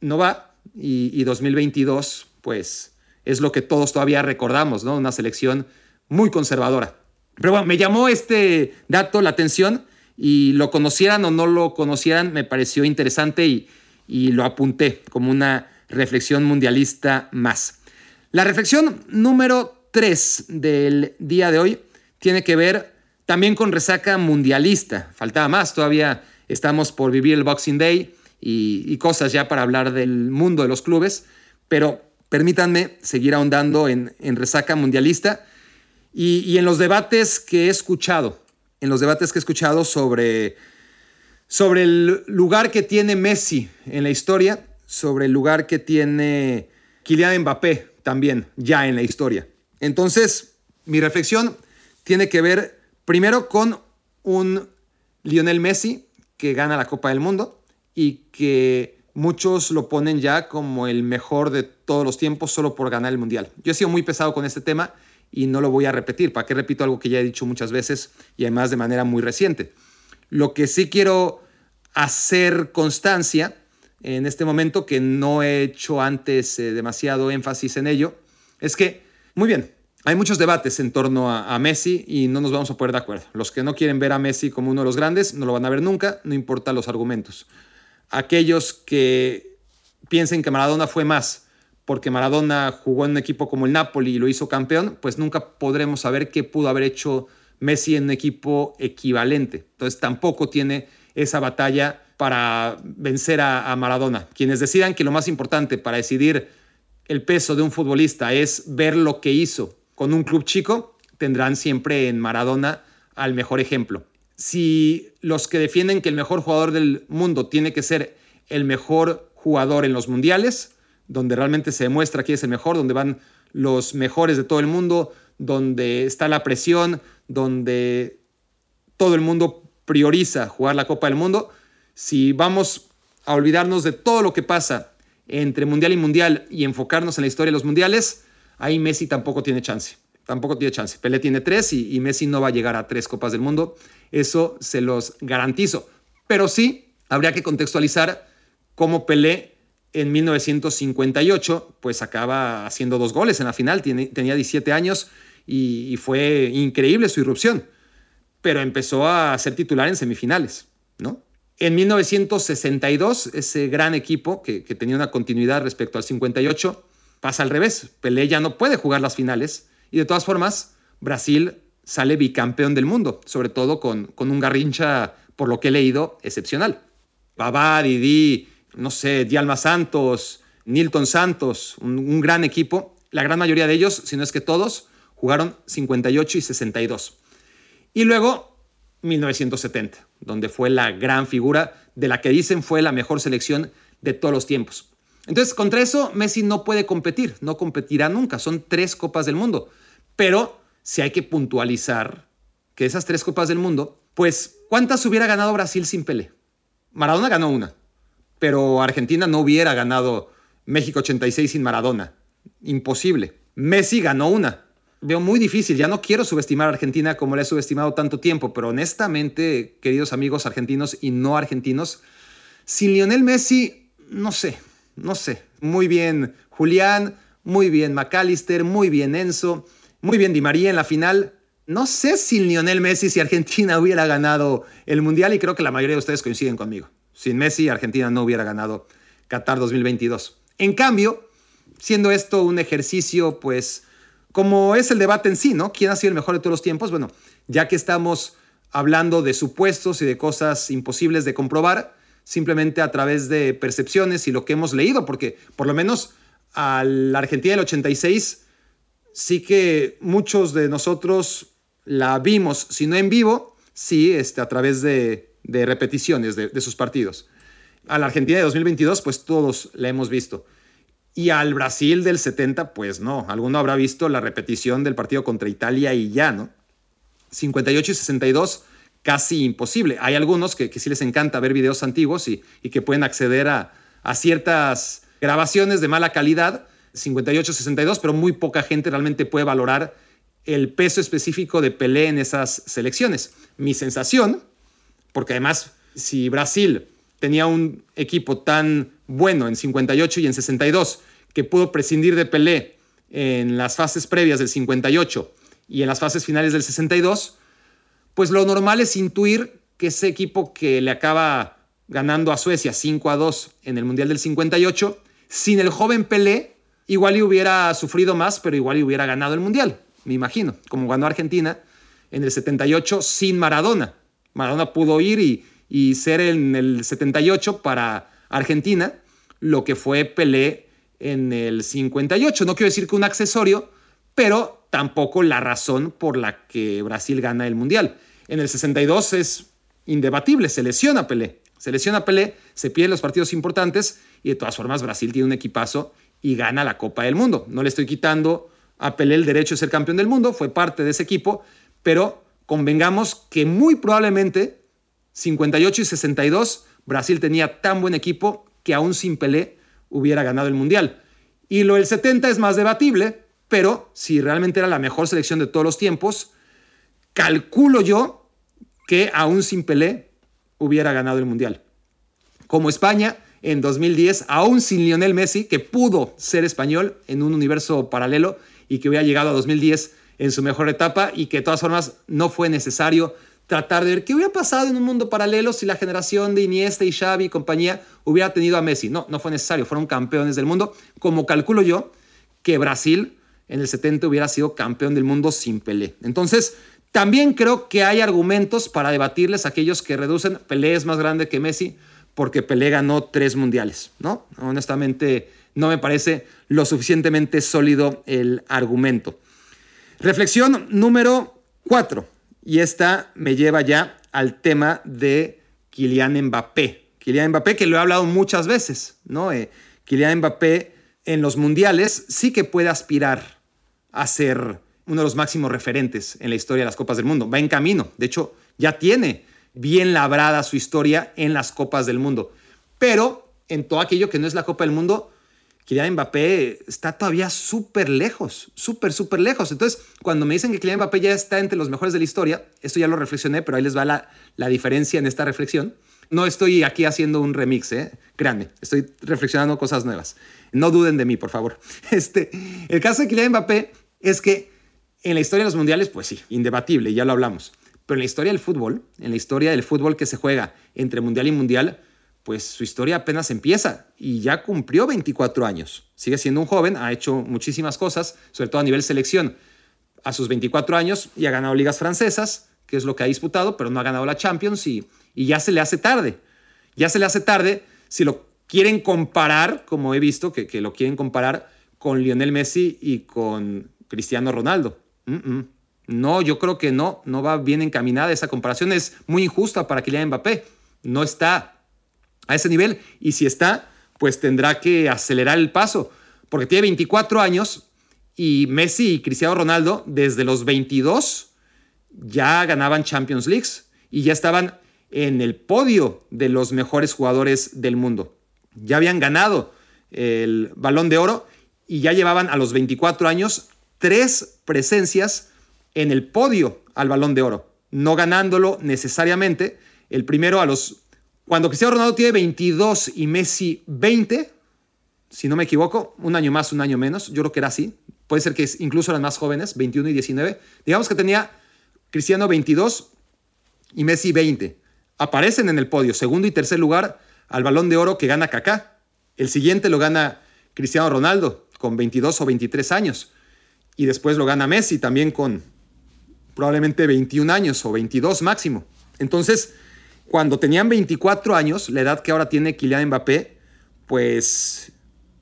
no va y, y 2022 pues es lo que todos todavía recordamos, ¿no? Una selección muy conservadora. Pero bueno, me llamó este dato la atención y lo conocieran o no lo conocieran, me pareció interesante y, y lo apunté como una reflexión mundialista más. La reflexión número 3 del día de hoy tiene que ver también con resaca mundialista. Faltaba más, todavía estamos por vivir el Boxing Day y, cosas ya para hablar del mundo de los clubes, pero permítanme seguir ahondando en, resaca mundialista y, y, en los debates que he escuchado, en los debates que he escuchado sobre, sobre el lugar que tiene Messi en la historia, sobre el lugar que tiene Kylian Mbappé también ya en la historia. Entonces, mi reflexión tiene que ver primero con un Lionel Messi que gana la Copa del Mundo y que muchos lo ponen ya como el mejor de todos los tiempos solo por ganar el Mundial. Yo he sido muy pesado con este tema y no lo voy a repetir. ¿Para qué repito algo que ya he dicho muchas veces y además de manera muy reciente? Lo que sí quiero hacer constancia en este momento, que no he hecho antes eh, demasiado énfasis en ello, es que, muy bien, hay muchos debates en torno a, Messi y no nos vamos a poner de acuerdo. Los que no quieren ver a Messi como uno de los grandes no lo van a ver nunca, no importa los argumentos. Aquellos que piensen que Maradona fue más porque Maradona jugó en un equipo como el Napoli y lo hizo campeón, pues nunca podremos saber qué pudo haber hecho Messi en un equipo equivalente. Entonces tampoco tiene esa batalla para vencer a, Maradona. Quienes decidan que lo más importante para decidir el peso de un futbolista es ver lo que hizo con un club chico, tendrán siempre en Maradona al mejor ejemplo. Si los que defienden que el mejor jugador del mundo tiene que ser el mejor jugador en los mundiales, donde realmente se demuestra que es el mejor, donde van los mejores de todo el mundo, donde está la presión, donde todo el mundo prioriza jugar la Copa del Mundo, si vamos a olvidarnos de todo lo que pasa entre mundial y mundial y enfocarnos en la historia de los mundiales, ahí Messi tampoco tiene chance. Tampoco tiene chance. Pelé tiene tres y, Messi no va a llegar a tres Copas del Mundo. Eso se los garantizo. Pero sí, habría que contextualizar cómo Pelé en 1958 pues acaba haciendo dos goles en la final. tenía 17 años y fue increíble su irrupción. Pero empezó a ser titular en semifinales, ¿no? En 1962, ese gran equipo que, tenía una continuidad respecto al 58, pasa al revés. Pelé ya no puede jugar las finales y de todas formas, Brasil sale bicampeón del mundo, sobre todo con, con un Garrincha, por lo que he leído, excepcional. Babá, Didi, no sé, Dialma Santos, Nilton Santos, un, un gran equipo. La gran mayoría de ellos, si no es que todos, jugaron 58 y 62. Y luego 1970, donde fue la gran figura de la que dicen fue la mejor selección de todos los tiempos. Entonces, contra eso, Messi no puede competir, no competirá nunca. Son tres Copas del Mundo. Pero si hay que puntualizar que esas tres Copas del Mundo, pues, ¿cuántas hubiera ganado Brasil sin Pelé? Maradona ganó una, pero Argentina no hubiera ganado México 86 sin Maradona. Imposible. Messi ganó una, veo muy difícil. Ya no quiero subestimar a Argentina como la he subestimado tanto tiempo, pero honestamente, queridos amigos argentinos y no argentinos, sin Lionel Messi, no sé, no sé. Muy bien Julián, muy bien McAllister, muy bien Enzo, muy bien Di María en la final. No sé si Lionel Messi, si Argentina hubiera ganado el Mundial y creo que la mayoría de ustedes coinciden conmigo. Sin Messi, Argentina no hubiera ganado Qatar 2022. En cambio, siendo esto un ejercicio, pues, como es el debate en sí, ¿no? ¿Quién ha sido el mejor de todos los tiempos? Bueno, ya que estamos hablando de supuestos y de cosas imposibles de comprobar, simplemente a través de percepciones y lo que hemos leído, porque por lo menos a la Argentina del 86 sí que muchos de nosotros la vimos, si no en vivo, sí este, a través de, repeticiones de, de sus partidos. A la Argentina de 2022, pues todos la hemos visto. Y al Brasil del 70, pues no, alguno habrá visto la repetición del partido contra Italia y ya, ¿no? 58 y 62, casi imposible. Hay algunos que, sí les encanta ver videos antiguos y, que pueden acceder a, ciertas grabaciones de mala calidad, 58, 62, pero muy poca gente realmente puede valorar el peso específico de Pelé en esas selecciones. Mi sensación, porque además si Brasil tenía un equipo tan bueno en 58 y en 62 que pudo prescindir de Pelé en las fases previas del 58 y en las fases finales del 62, pues lo normal es intuir que ese equipo que le acaba ganando a Suecia 5 a 2 en el Mundial del 58, sin el joven Pelé, igual y hubiera sufrido más, pero igual y hubiera ganado el Mundial, me imagino, como ganó Argentina en el 78 sin Maradona. Maradona pudo ir y, y ser en el 78 para Argentina lo que fue Pelé en el 58. No quiero decir que un accesorio, pero tampoco la razón por la que Brasil gana el Mundial. En el 62 es indebatible, se lesiona Pelé. Se lesiona Pelé, se pierden los partidos importantes y de todas formas Brasil tiene un equipazo y gana la Copa del Mundo. No le estoy quitando a Pelé el derecho de ser campeón del mundo, fue parte de ese equipo, pero convengamos que muy probablemente 58 y 62 Brasil tenía tan buen equipo que aún sin Pelé hubiera ganado el Mundial. Y lo del 70 es más debatible, pero si realmente era la mejor selección de todos los tiempos, calculo yo que aún sin Pelé hubiera ganado el Mundial. Como España en 2010, aún sin Lionel Messi, que pudo ser español en un universo paralelo y que hubiera llegado a 2010 en su mejor etapa y que de todas formas no fue necesario tratar de ver qué hubiera pasado en un mundo paralelo si la generación de Iniesta y Xavi y compañía hubiera tenido a Messi. No, no fue necesario, fueron campeones del mundo, como calculo yo que Brasil en el 70 hubiera sido campeón del mundo sin Pelé. Entonces, también creo que hay argumentos para debatirles aquellos que reducen Pelé es más grande que Messi porque Pelé ganó tres mundiales, ¿no? Honestamente, no me parece lo suficientemente sólido el argumento. Reflexión número cuatro y esta me lleva ya al tema de Kylian Mbappé. Kylian Mbappé, que lo he hablado muchas veces, ¿no? Eh, Kylian Mbappé en los mundiales sí que puede aspirar a ser uno de los máximos referentes en la historia de las Copas del Mundo. Va en camino. De hecho, ya tiene bien labrada su historia en las Copas del Mundo. Pero en todo aquello que no es la Copa del Mundo, Kylian Mbappé está todavía súper lejos, súper, súper lejos. Entonces, cuando me dicen que Kylian Mbappé ya está entre los mejores de la historia, esto ya lo reflexioné, pero ahí les va la, la diferencia en esta reflexión. No estoy aquí haciendo un remix, ¿eh? créanme, estoy reflexionando cosas nuevas. No duden de mí, por favor. Este, el caso de Kylian Mbappé es que en la historia de los mundiales, pues sí, indebatible, ya lo hablamos. Pero en la historia del fútbol, en la historia del fútbol que se juega entre mundial y mundial, pues su historia apenas empieza y ya cumplió 24 años. Sigue siendo un joven, ha hecho muchísimas cosas, sobre todo a nivel selección. A sus 24 años y ha ganado ligas francesas, que es lo que ha disputado, pero no ha ganado la Champions y, ya se le hace tarde. Ya se le hace tarde si lo quieren comparar, como he visto que, que lo quieren comparar con Lionel Messi y con Cristiano Ronaldo. No, yo creo que no, no va bien encaminada. Esa comparación es muy injusta para Kylian Mbappé. No está a ese nivel y si está, pues tendrá que acelerar el paso, porque tiene 24 años y Messi y Cristiano Ronaldo desde los 22 ya ganaban Champions Leagues y ya estaban en el podio de los mejores jugadores del mundo. Ya habían ganado el balón de oro y ya llevaban a los 24 años tres presencias en el podio al balón de oro, no ganándolo necesariamente. El primero a los cuando Cristiano Ronaldo tiene 22 y Messi 20, si no me equivoco, un año más, un año menos, yo creo que era así. Puede ser que incluso eran más jóvenes, 21 y 19. Digamos que tenía Cristiano 22 y Messi 20. Aparecen en el podio, segundo y tercer lugar al balón de oro que gana Kaká. El siguiente lo gana Cristiano Ronaldo con 22 o 23 años. Y después lo gana Messi también con probablemente 21 años o 22 máximo. Entonces, Cuando tenían 24 años, la edad que ahora tiene Kylian Mbappé, pues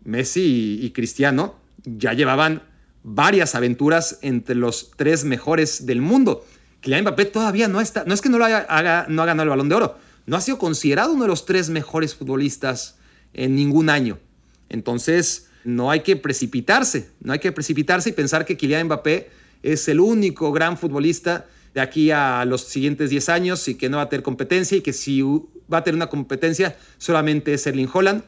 Messi y, Cristiano ya llevaban varias aventuras entre los tres mejores del mundo. Kylian Mbappé todavía no está, no es que no, lo haga, no ha ganado el balón de oro, no ha sido considerado uno de los tres mejores futbolistas en ningún año. Entonces, no hay que precipitarse, no hay que precipitarse y pensar que Kylian Mbappé es el único gran futbolista de aquí a los siguientes 10 años y que no va a tener competencia y que si va a tener una competencia solamente es Erling Holland.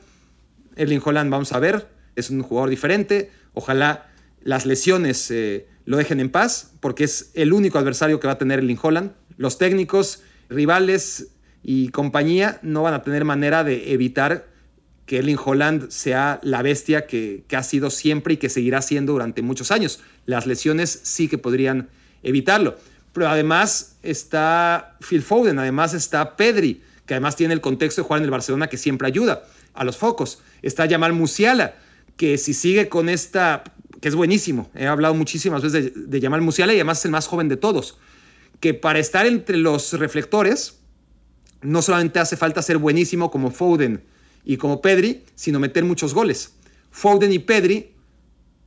Erling Holland, vamos a ver, es un jugador diferente. Ojalá las lesiones eh, lo dejen en paz porque es el único adversario que va a tener Erling Holland. Los técnicos, rivales y compañía no van a tener manera de evitar que Erling Holland sea la bestia que, ha sido siempre y que seguirá siendo durante muchos años. Las lesiones sí que podrían evitarlo. Pero además está Phil Foden, además está Pedri, que además tiene el contexto de jugar en el Barcelona que siempre ayuda a los focos. Está Jamal Musiala, que si sigue con esta, que es buenísimo, he hablado muchísimas veces de, de Jamal Musiala y además es el más joven de todos, que para estar entre los reflectores no solamente hace falta ser buenísimo como Foden y como Pedri, sino meter muchos goles. Foden y Pedri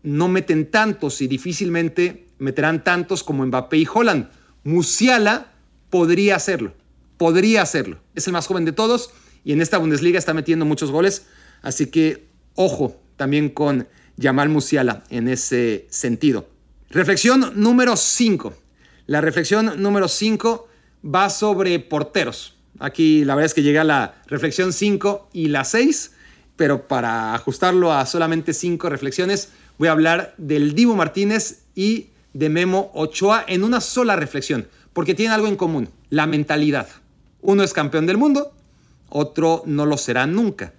no meten tantos y difícilmente meterán tantos como Mbappé y Holland. Musiala podría hacerlo, podría hacerlo. Es el más joven de todos y en esta Bundesliga está metiendo muchos goles, así que ojo también con Jamal Musiala en ese sentido. Reflexión número 5. La reflexión número 5 va sobre porteros. Aquí la verdad es que llega la reflexión 5 y la 6, pero para ajustarlo a solamente 5 reflexiones, voy a hablar del Divo Martínez y de Memo Ochoa en una sola reflexión, porque tienen algo en común, la mentalidad. Uno es campeón del mundo, otro no lo será nunca.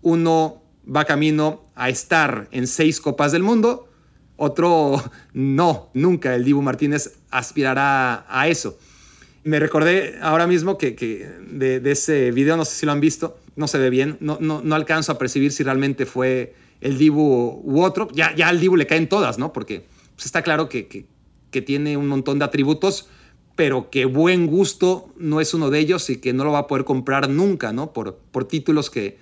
Uno va camino a estar en seis copas del mundo, otro no, nunca. El Dibu Martínez aspirará a eso. Me recordé ahora mismo que, de, ese video, no sé si lo han visto, no se ve bien, no, no, no alcanzo a percibir si realmente fue el Dibu u otro. Ya, ya al Dibu le caen todas, ¿no? Porque pues, está claro que, que, tiene un montón de atributos, pero que buen gusto no es uno de ellos y que no lo va a poder comprar nunca, ¿no? Por, por títulos que,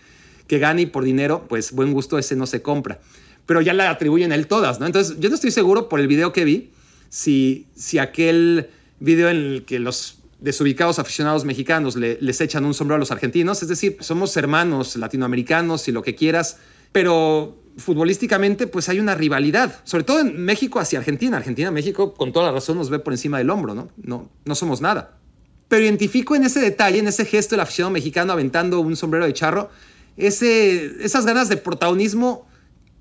que gane y por dinero, pues buen gusto ese no se compra. Pero ya le atribuyen él todas, ¿no? Entonces, yo no estoy seguro por el video que vi si, si aquel video en el que los desubicados aficionados mexicanos le, les echan un sombrero a los argentinos, es decir, somos hermanos latinoamericanos y lo que quieras, pero futbolísticamente pues hay una rivalidad, sobre todo en México hacia Argentina. Argentina, México, con toda la razón, nos ve por encima del hombro, ¿no? No, no somos nada. Pero identifico en ese detalle, en ese gesto del aficionado mexicano aventando un sombrero de charro, ese, esas ganas de protagonismo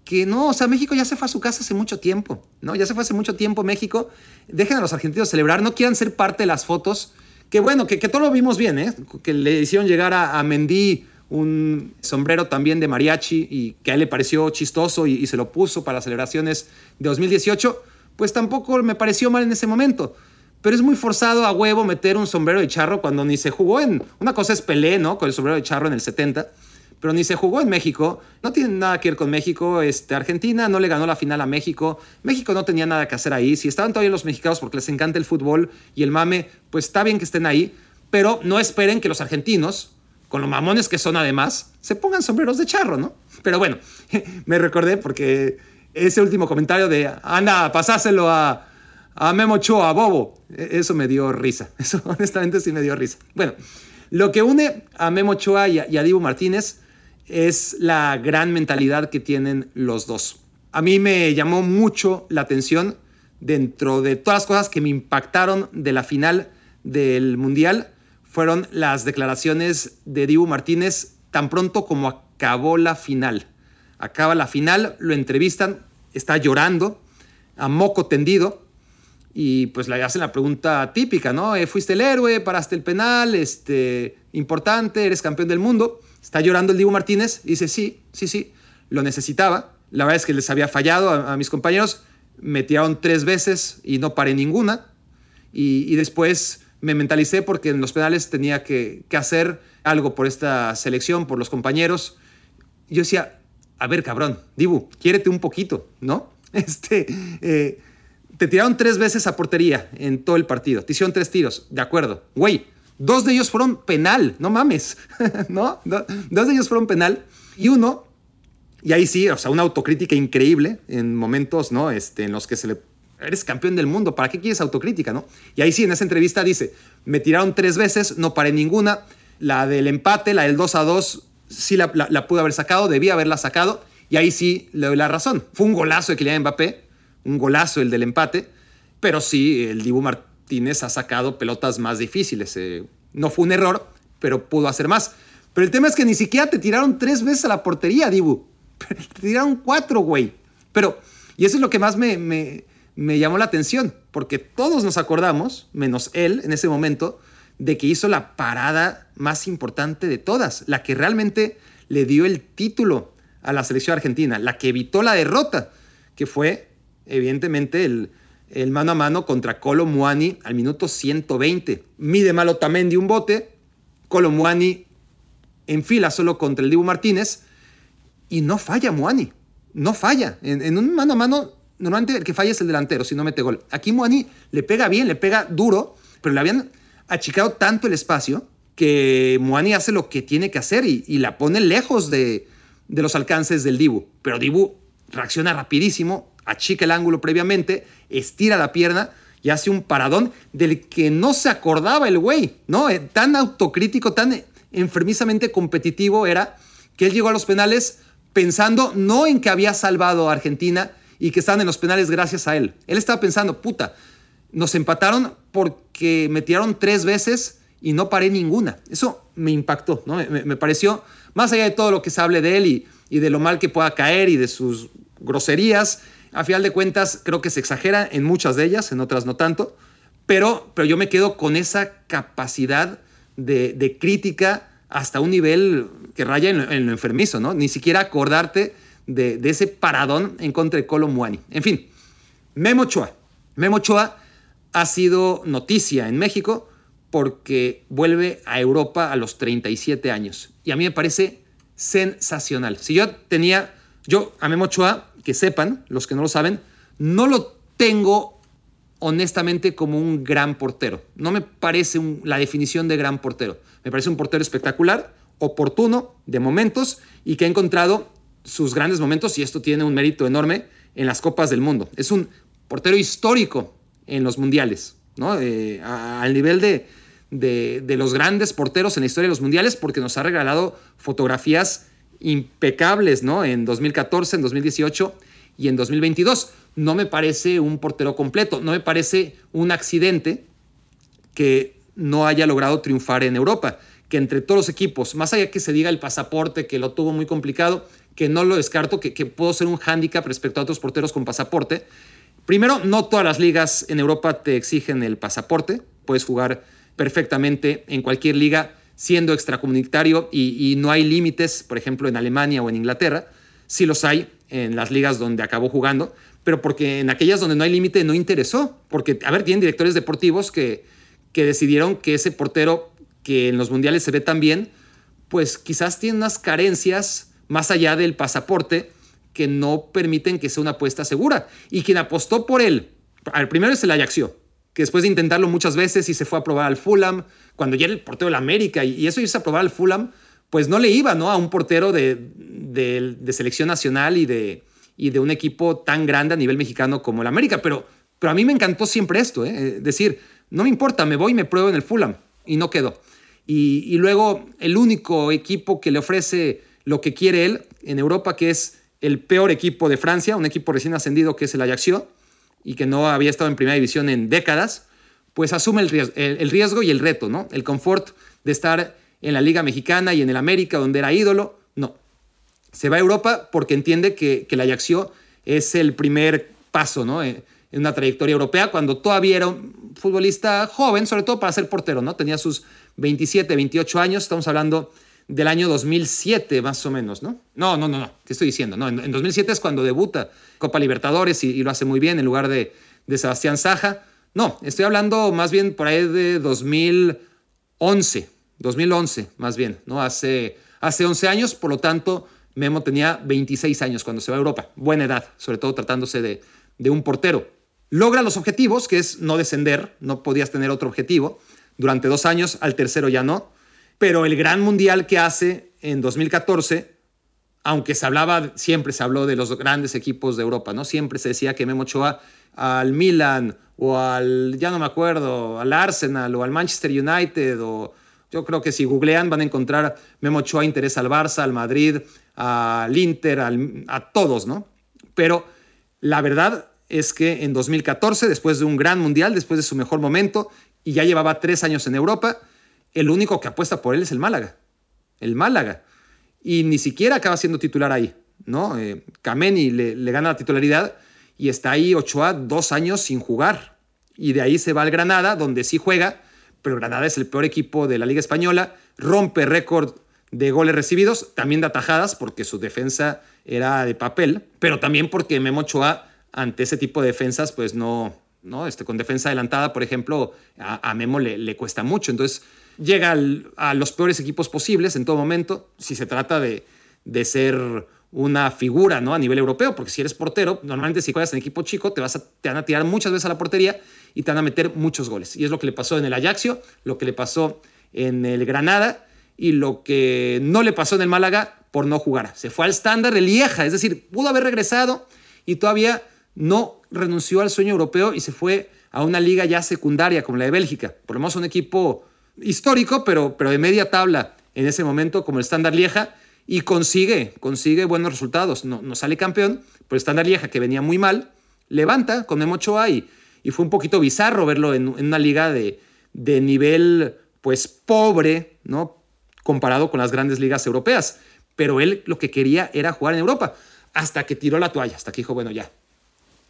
que no, o sea, México ya se fue a su casa hace mucho tiempo, ¿no? Ya se fue hace mucho tiempo México. Dejen a los argentinos celebrar, no quieran ser parte de las fotos. Que bueno, que, que todo lo vimos bien, ¿eh? Que le hicieron llegar a, a Mendy un sombrero también de mariachi y que a él le pareció chistoso y, se lo puso para las celebraciones de 2018, pues tampoco me pareció mal en ese momento. Pero es muy forzado a huevo meter un sombrero de charro cuando ni se jugó en... Una cosa es Pelé, ¿no? Con el sombrero de charro en el 70, pero ni se jugó en México. No tiene nada que ver con México. Este, Argentina no le ganó la final a México. México no tenía nada que hacer ahí. Si estaban todavía los mexicanos porque les encanta el fútbol y el mame, pues está bien que estén ahí. Pero no esperen que los argentinos con los mamones que son además, se pongan sombreros de charro, ¿no? Pero bueno, me recordé porque ese último comentario de, anda, pasáselo a, a Memo Choa, a Bobo, e, eso me dio risa, eso honestamente sí me dio risa. Bueno, lo que une a Memo Choa y a, y a Dibu Martínez es la gran mentalidad que tienen los dos. A mí me llamó mucho la atención dentro de todas las cosas que me impactaron de la final del Mundial fueron las declaraciones de Dibu Martínez tan pronto como acabó la final. Acaba la final, lo entrevistan, está llorando, a moco tendido, y pues le hacen la pregunta típica, ¿no? Eh, fuiste el héroe, paraste el penal, este, importante, eres campeón del mundo. Está llorando el Dibu Martínez y dice, sí, sí, sí, lo necesitaba. La verdad es que les había fallado a, mis compañeros, me tiraron tres veces y no paré ninguna. Y, después me mentalicé porque en los penales tenía que, hacer algo por esta selección, por los compañeros. Yo decía, a ver, cabrón, Dibu, quiérete un poquito, ¿no? Este, eh, te tiraron tres veces a portería en todo el partido, te hicieron tres tiros, de acuerdo. Güey, Dos de ellos fueron penal, no mames, ¿no? Dos de ellos fueron penal y uno, y ahí sí, o sea, una autocrítica increíble en momentos, ¿no? Este, en los que se le... Eres campeón del mundo, ¿para qué quieres autocrítica, no? Y ahí sí, en esa entrevista dice, me tiraron tres veces, no paré ninguna, la del empate, la del 2 a 2, sí la, la, pude haber sacado, debía haberla sacado, y ahí sí le doy la razón. Fue un golazo de Kylian Mbappé, un golazo el del empate, pero sí, el Dibu Martínez ha sacado pelotas más difíciles. Eh, no fue un error, pero pudo hacer más. Pero el tema es que ni siquiera te tiraron tres veces a la portería, Dibu. Te tiraron cuatro, güey. Pero, y eso es lo que más me, me, me llamó la atención, porque todos nos acordamos, menos él en ese momento, de que hizo la parada más importante de todas, la que realmente le dio el título a la selección argentina, la que evitó la derrota, que fue evidentemente el, el mano a mano contra Colo Muani al minuto 120. Mide malo también de un bote, Colo Muani en fila solo contra el Dibu Martínez y no falla Muani, no falla. En, un mano a mano, normalmente el que falla es el delantero si no mete gol. Aquí Muani le pega bien, le pega duro, pero le habían achicado tanto el espacio que Muani hace lo que tiene que hacer y, la pone lejos de, de los alcances del Dibu. Pero Dibu reacciona rapidísimo, achica el ángulo previamente, estira la pierna y hace un paradón del que no se acordaba el güey, ¿no? Eh, tan autocrítico, tan enfermizamente competitivo era que él llegó a los penales pensando no en que había salvado a Argentina y que estaban en los penales gracias a él. Él estaba pensando, puta, nos empataron porque me tiraron tres veces y no paré ninguna. Eso me impactó, ¿no? Me, pareció, más allá de todo lo que se hable de él y de lo mal que pueda caer y de sus groserías a final de cuentas, creo que se exagera en muchas de ellas, en otras no tanto, pero, pero yo me quedo con esa capacidad de, crítica hasta un nivel que raya en, lo enfermizo, ¿no? Ni siquiera acordarte de, ese paradón en contra de Colo Muani. En fin, Memo Ochoa. Memo Ochoa ha sido noticia en México porque vuelve a Europa a los 37 años. Y a mí me parece sensacional. Si yo tenía, yo a Memo Ochoa que sepan, los que no lo saben, no lo tengo honestamente como un gran portero. No me parece la definición de gran portero. Me parece un portero espectacular, oportuno, de momentos, y que ha encontrado sus grandes momentos, y esto tiene un mérito enorme en las Copas del Mundo. Es un portero histórico en los mundiales, ¿no? Eh, al nivel de, de, de los grandes porteros en la historia de los mundiales, porque nos ha regalado fotografías impecables, ¿no? En 2014, en 2018 y en 2022. No me parece un portero completo, no me parece un accidente que no haya logrado triunfar en Europa, que entre todos los equipos, más allá que se diga el pasaporte, que lo tuvo muy complicado, que no lo descarto, que, que puedo ser un hándicap respecto a otros porteros con pasaporte. Primero, no todas las ligas en Europa te exigen el pasaporte, puedes jugar perfectamente en cualquier liga siendo extracomunitario y, no hay límites, por ejemplo, en Alemania o en Inglaterra. Sí los hay en las ligas donde acabó jugando, pero porque en aquellas donde no hay límite no interesó. Porque, a ver, tienen directores deportivos que, que decidieron que ese portero que en los mundiales se ve tan bien, pues quizás tiene unas carencias más allá del pasaporte que no permiten que sea una apuesta segura. Y quien apostó por él, al primero es el Ajaxio, que después de intentarlo muchas veces y se fue a probar al Fulham, cuando ya era el portero de la América, y, eso irse a probar al Fulham, pues no le iba ¿no? a un portero de, de, selección nacional y de, y de un equipo tan grande a nivel mexicano como el América. Pero, pero a mí me encantó siempre esto, ¿eh? decir, no me importa, me voy y me pruebo en el Fulham, y no quedó. Y, y luego el único equipo que le ofrece lo que quiere él en Europa, que es el peor equipo de Francia, un equipo recién ascendido que es el Ajaxio, y que no había estado en primera división en décadas, pues asume el riesgo, y el reto, ¿no? El confort de estar en la Liga Mexicana y en el América, donde era ídolo, no. Se va a Europa porque entiende que, que la Ajaxio es el primer paso, ¿no? En, una trayectoria europea, cuando todavía era un futbolista joven, sobre todo para ser portero, ¿no? Tenía sus 27, 28 años, estamos hablando del año 2007 más o menos, ¿no? No, no, no, no, ¿qué estoy diciendo? No, en, 2007 es cuando debuta Copa Libertadores y, lo hace muy bien en lugar de, de, Sebastián Saja. No, estoy hablando más bien por ahí de 2011, 2011 más bien, ¿no? Hace, hace 11 años, por lo tanto, Memo tenía 26 años cuando se va a Europa, buena edad, sobre todo tratándose de, de un portero. Logra los objetivos, que es no descender, no podías tener otro objetivo, durante dos años, al tercero ya no. Pero el gran mundial que hace en 2014, aunque se hablaba, siempre se habló de los grandes equipos de Europa, ¿no? Siempre se decía que Memo Ochoa al Milan o al, ya no me acuerdo, al Arsenal o al Manchester United o yo creo que si googlean van a encontrar Memo Ochoa interesa al Barça, al Madrid, al Inter, a todos, ¿no? Pero la verdad es que en 2014, después de un gran mundial, después de su mejor momento, y ya llevaba tres años en Europa, el único que apuesta por él es el Málaga. El Málaga. Y ni siquiera acaba siendo titular ahí, ¿no? Eh, Kameni le, le gana la titularidad y está ahí Ochoa dos años sin jugar. Y de ahí se va al Granada, donde sí juega, pero Granada es el peor equipo de la Liga Española, rompe récord de goles recibidos, también de atajadas, porque su defensa era de papel, pero también porque Memo Ochoa, ante ese tipo de defensas, pues no, ¿no? Este, con defensa adelantada, por ejemplo, a, Memo le, le, cuesta mucho. Entonces, llega a los peores equipos posibles en todo momento, si se trata de, de ser una figura ¿no? a nivel europeo, porque si eres portero, normalmente si juegas en equipo chico, te, vas a, te van a tirar muchas veces a la portería y te van a meter muchos goles. Y es lo que le pasó en el Ajaxio, lo que le pasó en el Granada y lo que no le pasó en el Málaga por no jugar. Se fue al estándar de Lieja, es decir, pudo haber regresado y todavía no renunció al sueño europeo y se fue a una liga ya secundaria como la de Bélgica. Por lo menos un equipo histórico, pero, pero de media tabla en ese momento como el estándar Lieja y consigue, consigue buenos resultados. No, no sale campeón, pero el estándar Lieja que venía muy mal, levanta con Memo Ochoa y, y fue un poquito bizarro verlo en, en una liga de, de nivel pues pobre, ¿no? comparado con las grandes ligas europeas. Pero él lo que quería era jugar en Europa, hasta que tiró la toalla, hasta que dijo, bueno, ya,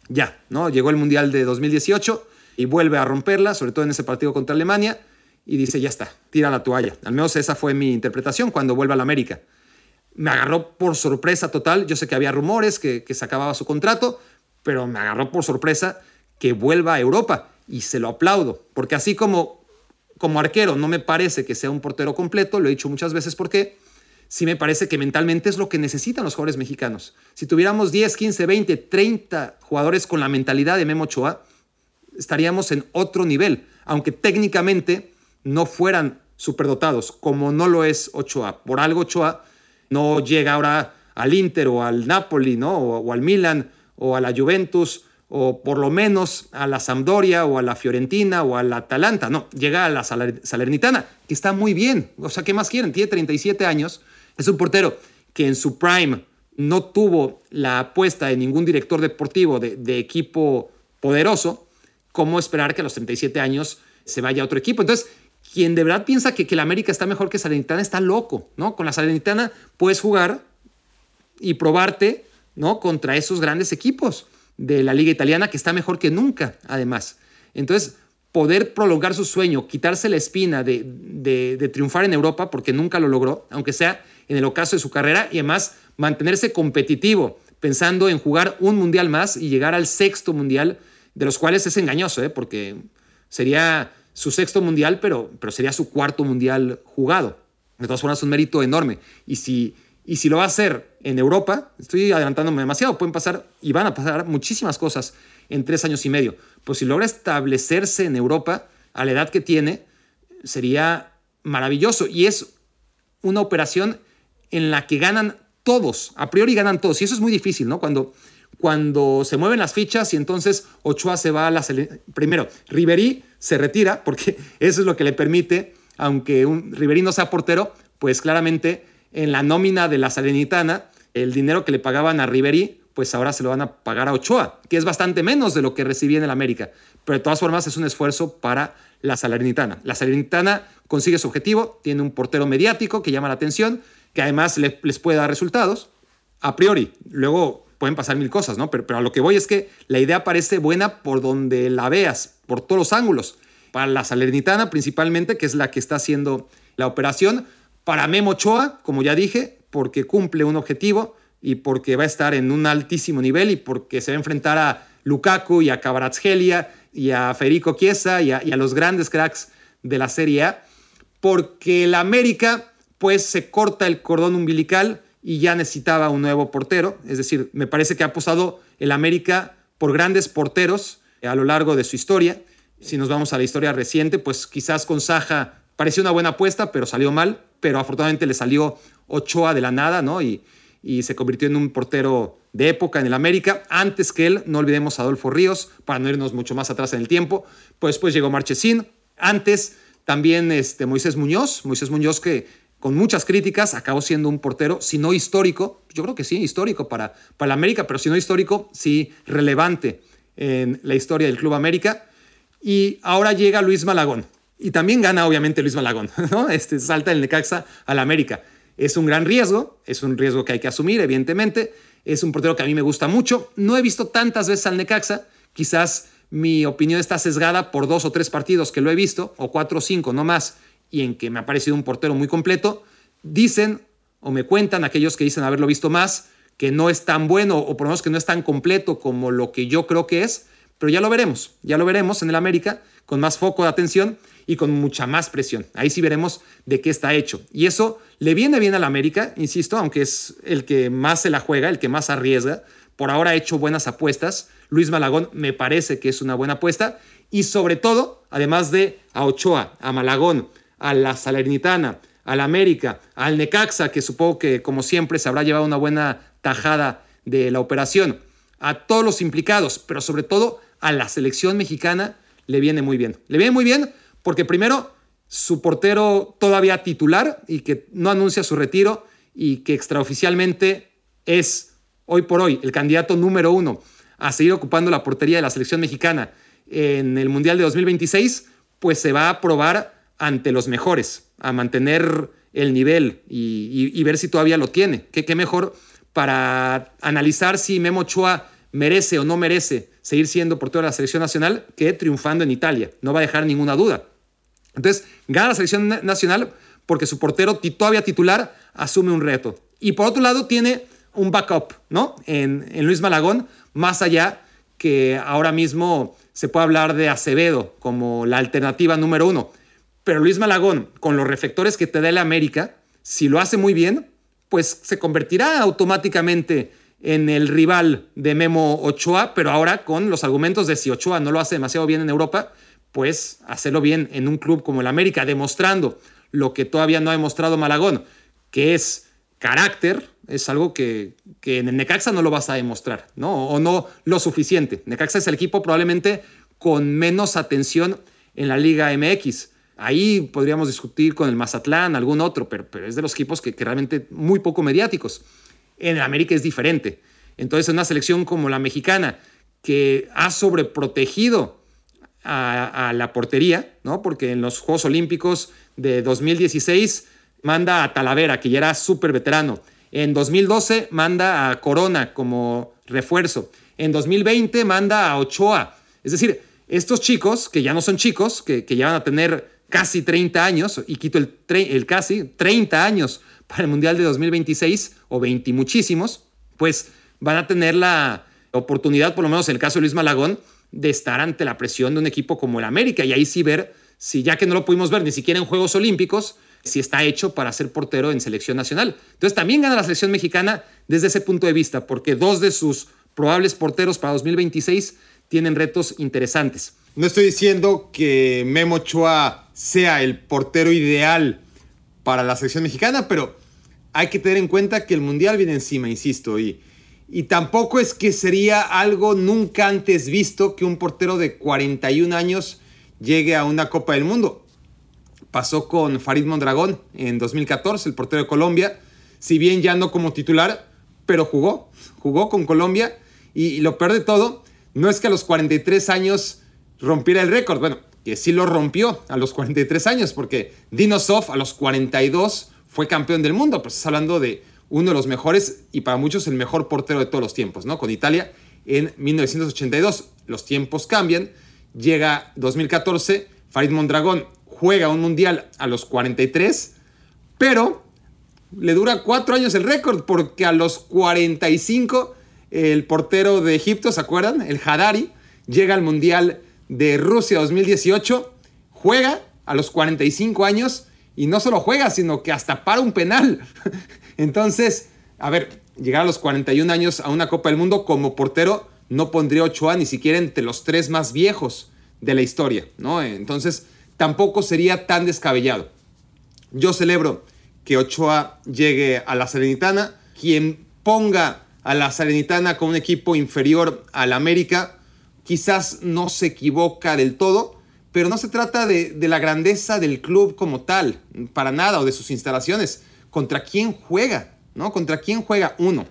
ya, ¿no? Llegó el Mundial de 2018 y vuelve a romperla, sobre todo en ese partido contra Alemania, y dice, ya está, tira la toalla. Al menos esa fue mi interpretación cuando vuelve a la América. Me agarró por sorpresa total, yo sé que había rumores que, que se acababa su contrato, pero me agarró por sorpresa que vuelva a Europa y se lo aplaudo, porque así como como arquero no me parece que sea un portero completo, lo he dicho muchas veces porque sí me parece que mentalmente es lo que necesitan los jugadores mexicanos. Si tuviéramos 10, 15, 20, 30 jugadores con la mentalidad de Memo Ochoa, estaríamos en otro nivel, aunque técnicamente no fueran superdotados, como no lo es Ochoa. Por algo Ochoa no llega ahora al Inter o al Napoli, ¿no? o, al Milan o a la Juventus o por lo menos a la Sampdoria o a la Fiorentina o a la Atalanta. No, llega a la Salernitana, que está muy bien. O sea, ¿qué más quieren? Tiene 37 años. Es un portero que en su prime no tuvo la apuesta de ningún director deportivo de, equipo poderoso. ¿Cómo esperar que a los 37 años se vaya a otro equipo? Entonces, quien de verdad piensa que, que la América está mejor que Salernitana está loco, ¿no? Con la Salernitana puedes jugar y probarte, ¿no? Contra esos grandes equipos de la liga italiana, que está mejor que nunca, además. Entonces, poder prolongar su sueño, quitarse la espina de, de, triunfar en Europa, porque nunca lo logró, aunque sea en el ocaso de su carrera, y además mantenerse competitivo, pensando en jugar un mundial más y llegar al sexto mundial, de los cuales es engañoso, ¿eh? porque sería su sexto mundial, pero, pero sería su cuarto mundial jugado. De todas formas, es un mérito enorme. Y si y si lo va a hacer en Europa, estoy adelantándome demasiado, pueden pasar y van a pasar muchísimas cosas en tres años y medio. Pues si logra establecerse en Europa a la edad que tiene, sería maravilloso. Y es una operación en la que ganan todos, a priori ganan todos. Y eso es muy difícil, ¿no? Cuando, cuando se mueven las fichas y entonces Ochoa se va a la Primero, Riverí se retira porque eso es lo que le permite, aunque un Riverí no sea portero, pues claramente en la nómina de la Salernitana, el dinero que le pagaban a Riverí, pues ahora se lo van a pagar a Ochoa, que es bastante menos de lo que recibía en el América. Pero de todas formas es un esfuerzo para la Salernitana. La Salernitana consigue su objetivo, tiene un portero mediático que llama la atención, que además les puede dar resultados. A priori, luego pueden pasar mil cosas, ¿no? Pero, a lo que voy es que la idea parece buena por donde la veas, por todos los ángulos. Para la Salernitana principalmente, que es la que está haciendo la operación, para Memo Ochoa, como ya dije, porque cumple un objetivo y porque va a estar en un altísimo nivel y porque se va a enfrentar a Lukaku y a Kvaratskhelia y a Federico Chiesa y a, los grandes cracks de la Serie A, porque el América pues se corta el cordón umbilical y ya necesitaba un nuevo portero, es decir, me parece que ha apostado el América por grandes porteros a lo largo de su historia Si nos vamos a la historia reciente, pues quizás con Saja pareció una buena apuesta, pero salió mal. Pero afortunadamente le salió Ochoa de la nada, ¿no? Y, y se convirtió en un portero de época en el América. Antes que él, no olvidemos a Adolfo Ríos, para no irnos mucho más atrás en el tiempo. Pues después llegó Marchesín. Antes también este, Moisés Muñoz. Moisés Muñoz que con muchas críticas acabó siendo un portero, si no histórico, yo creo que sí, histórico para, para el América, pero si no histórico, sí relevante en la historia del Club América. Y ahora llega Luis Malagón. Y también gana, obviamente, Luis Malagón, ¿no? Este, salta el Necaxa al América. Es un gran riesgo, es un riesgo que hay que asumir, evidentemente. Es un portero que a mí me gusta mucho. No he visto tantas veces al Necaxa. Quizás mi opinión está sesgada por dos o tres partidos que lo he visto, o cuatro o cinco, no más, y en que me ha parecido un portero muy completo. Dicen o me cuentan aquellos que dicen haberlo visto más, que no es tan bueno, o por lo menos que no es tan completo como lo que yo creo que es, pero ya lo veremos, ya lo veremos en el América, con más foco de atención y con mucha más presión. Ahí sí veremos de qué está hecho. Y eso le viene bien al América, insisto, aunque es el que más se la juega, el que más arriesga. Por ahora ha hecho buenas apuestas. Luis Malagón me parece que es una buena apuesta. Y sobre todo, además de a Ochoa, a Malagón, a la Salernitana, al América, al Necaxa, que supongo que como siempre se habrá llevado una buena tajada de la operación, a todos los implicados, pero sobre todo a la selección mexicana, le viene muy bien. Le viene muy bien porque primero su portero todavía titular y que no anuncia su retiro y que extraoficialmente es hoy por hoy el candidato número uno a seguir ocupando la portería de la selección mexicana en el Mundial de 2026, pues se va a probar ante los mejores, a mantener el nivel y, ver si todavía lo tiene. ¿Qué, ¿Qué, mejor para analizar si Memo Ochoa merece o no merece seguir siendo portero de la selección nacional que triunfando en Italia. No va a dejar ninguna duda. Entonces, gana la selección nacional porque su portero todavía titular asume un reto. Y por otro lado, tiene un backup, ¿no? En Luis Malagón, más allá que ahora mismo se puede hablar de Acevedo como la alternativa número uno. Pero Luis Malagón, con los reflectores que te da el América, si lo hace muy bien, pues se convertirá automáticamente en el rival de Memo Ochoa, pero ahora con los argumentos de si Ochoa no lo hace demasiado bien en Europa, pues hacerlo bien en un club como el América, demostrando lo que todavía no ha demostrado Malagón, que es carácter, es algo que, en el Necaxa no lo vas a demostrar, ¿no? O no lo suficiente. Necaxa es el equipo probablemente con menos atención en la Liga MX. Ahí podríamos discutir con el Mazatlán, algún otro, pero, es de los equipos que, realmente muy poco mediáticos. En América es diferente. Entonces, una selección como la mexicana, que ha sobreprotegido a, la portería, ¿no? Porque en los Juegos Olímpicos de 2016 manda a Talavera, que ya era súper veterano. En 2012 manda a Corona como refuerzo. En 2020 manda a Ochoa. Es decir, estos chicos, que ya no son chicos, que ya van a tener casi 30 años, y quito el, el casi 30 años para el Mundial de 2026, o 20 muchísimos, pues van a tener la oportunidad, por lo menos en el caso de Luis Malagón, de estar ante la presión de un equipo como el América y ahí sí ver si ya que no lo pudimos ver ni siquiera en Juegos Olímpicos, si está hecho para ser portero en selección nacional. Entonces también gana la selección mexicana desde ese punto de vista, porque dos de sus probables porteros para 2026 tienen retos interesantes. No estoy diciendo que Memo Ochoa sea el portero ideal para la selección mexicana, pero hay que tener en cuenta que el Mundial viene encima, insisto, y y tampoco es que sería algo nunca antes visto que un portero de 41 años llegue a una Copa del Mundo. Pasó con Farid Mondragón en 2014, el portero de Colombia. Si bien ya no como titular, pero jugó, jugó con Colombia. Y, lo peor de todo, no es que a los 43 años rompiera el récord. Bueno, que sí lo rompió a los 43 años, porque Dino Sof a los 42 fue campeón del mundo. Pues estás hablando de uno de los mejores y para muchos el mejor portero de todos los tiempos, ¿no? Con Italia en 1982. Los tiempos cambian, llega 2014, Farid Mondragón juega un mundial a los 43, pero le dura cuatro años el récord porque a los 45 el portero de Egipto, ¿se acuerdan? El Hadari, llega al mundial de Rusia 2018, juega a los 45 años y no solo juega, sino que hasta para un penal. Entonces, a ver, llegar a los 41 años a una Copa del Mundo como portero no pondría Ochoa ni siquiera entre los tres más viejos de la historia, ¿no? Entonces, tampoco sería tan descabellado. Yo celebro que Ochoa llegue a la Serenitana. Quien ponga a la Serenitana con un equipo inferior al América, quizás no se equivoca del todo, pero no se trata de, la grandeza del club como tal, para nada, o de sus instalaciones. ¿Contra quién juega? ¿No? ¿Contra quién juega uno?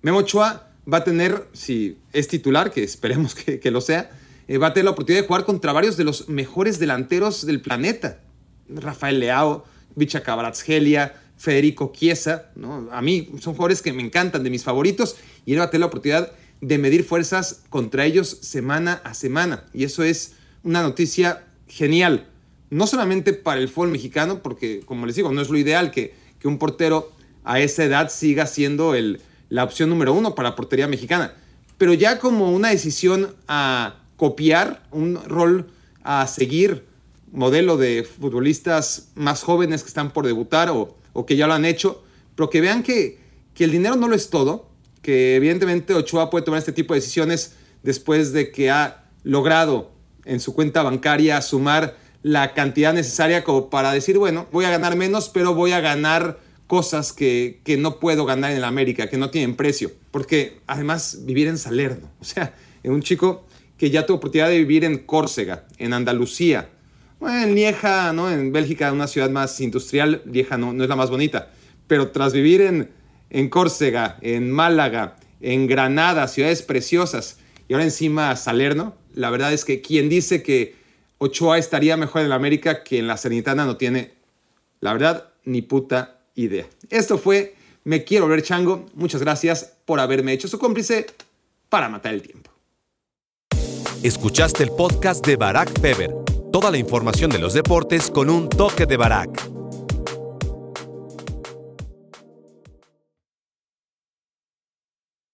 Memo Ochoa va a tener, si es titular, que esperemos que, lo sea, eh, va a tener la oportunidad de jugar contra varios de los mejores delanteros del planeta. Rafael Leao, Bicha Cabratsgelia, Federico Chiesa, ¿no? A mí son jugadores que me encantan, de mis favoritos, y él va a tener la oportunidad de medir fuerzas contra ellos semana a semana. Y eso es una noticia genial. No solamente para el fútbol mexicano, porque como les digo, no es lo ideal que, que un portero a esa edad siga siendo el, la opción número uno para la portería mexicana, pero ya como una decisión a copiar, un rol a seguir, modelo de futbolistas más jóvenes que están por debutar o, o que ya lo han hecho, pero que vean que, que el dinero no lo es todo, que evidentemente Ochoa puede tomar este tipo de decisiones después de que ha logrado en su cuenta bancaria sumar la cantidad necesaria como para decir, bueno, voy a ganar menos, pero voy a ganar cosas que, que no puedo ganar en la América, que no tienen precio. Porque además vivir en Salerno, o sea, un chico que ya tuvo oportunidad de vivir en Córcega, en Andalucía, en Lieja, ¿no? en Bélgica, una ciudad más industrial, Lieja no, no es la más bonita, pero tras vivir en, en Córcega, en Málaga, en Granada, ciudades preciosas, y ahora encima Salerno, la verdad es que quien dice que Ochoa estaría mejor en la América que en la Sanitana no tiene, la verdad, ni puta idea. Esto fue Me Quiero Ver Chango. Muchas gracias por haberme hecho su cómplice para matar el tiempo. Escuchaste el podcast de Barack Feber. Toda la información de los deportes con un toque de Barack.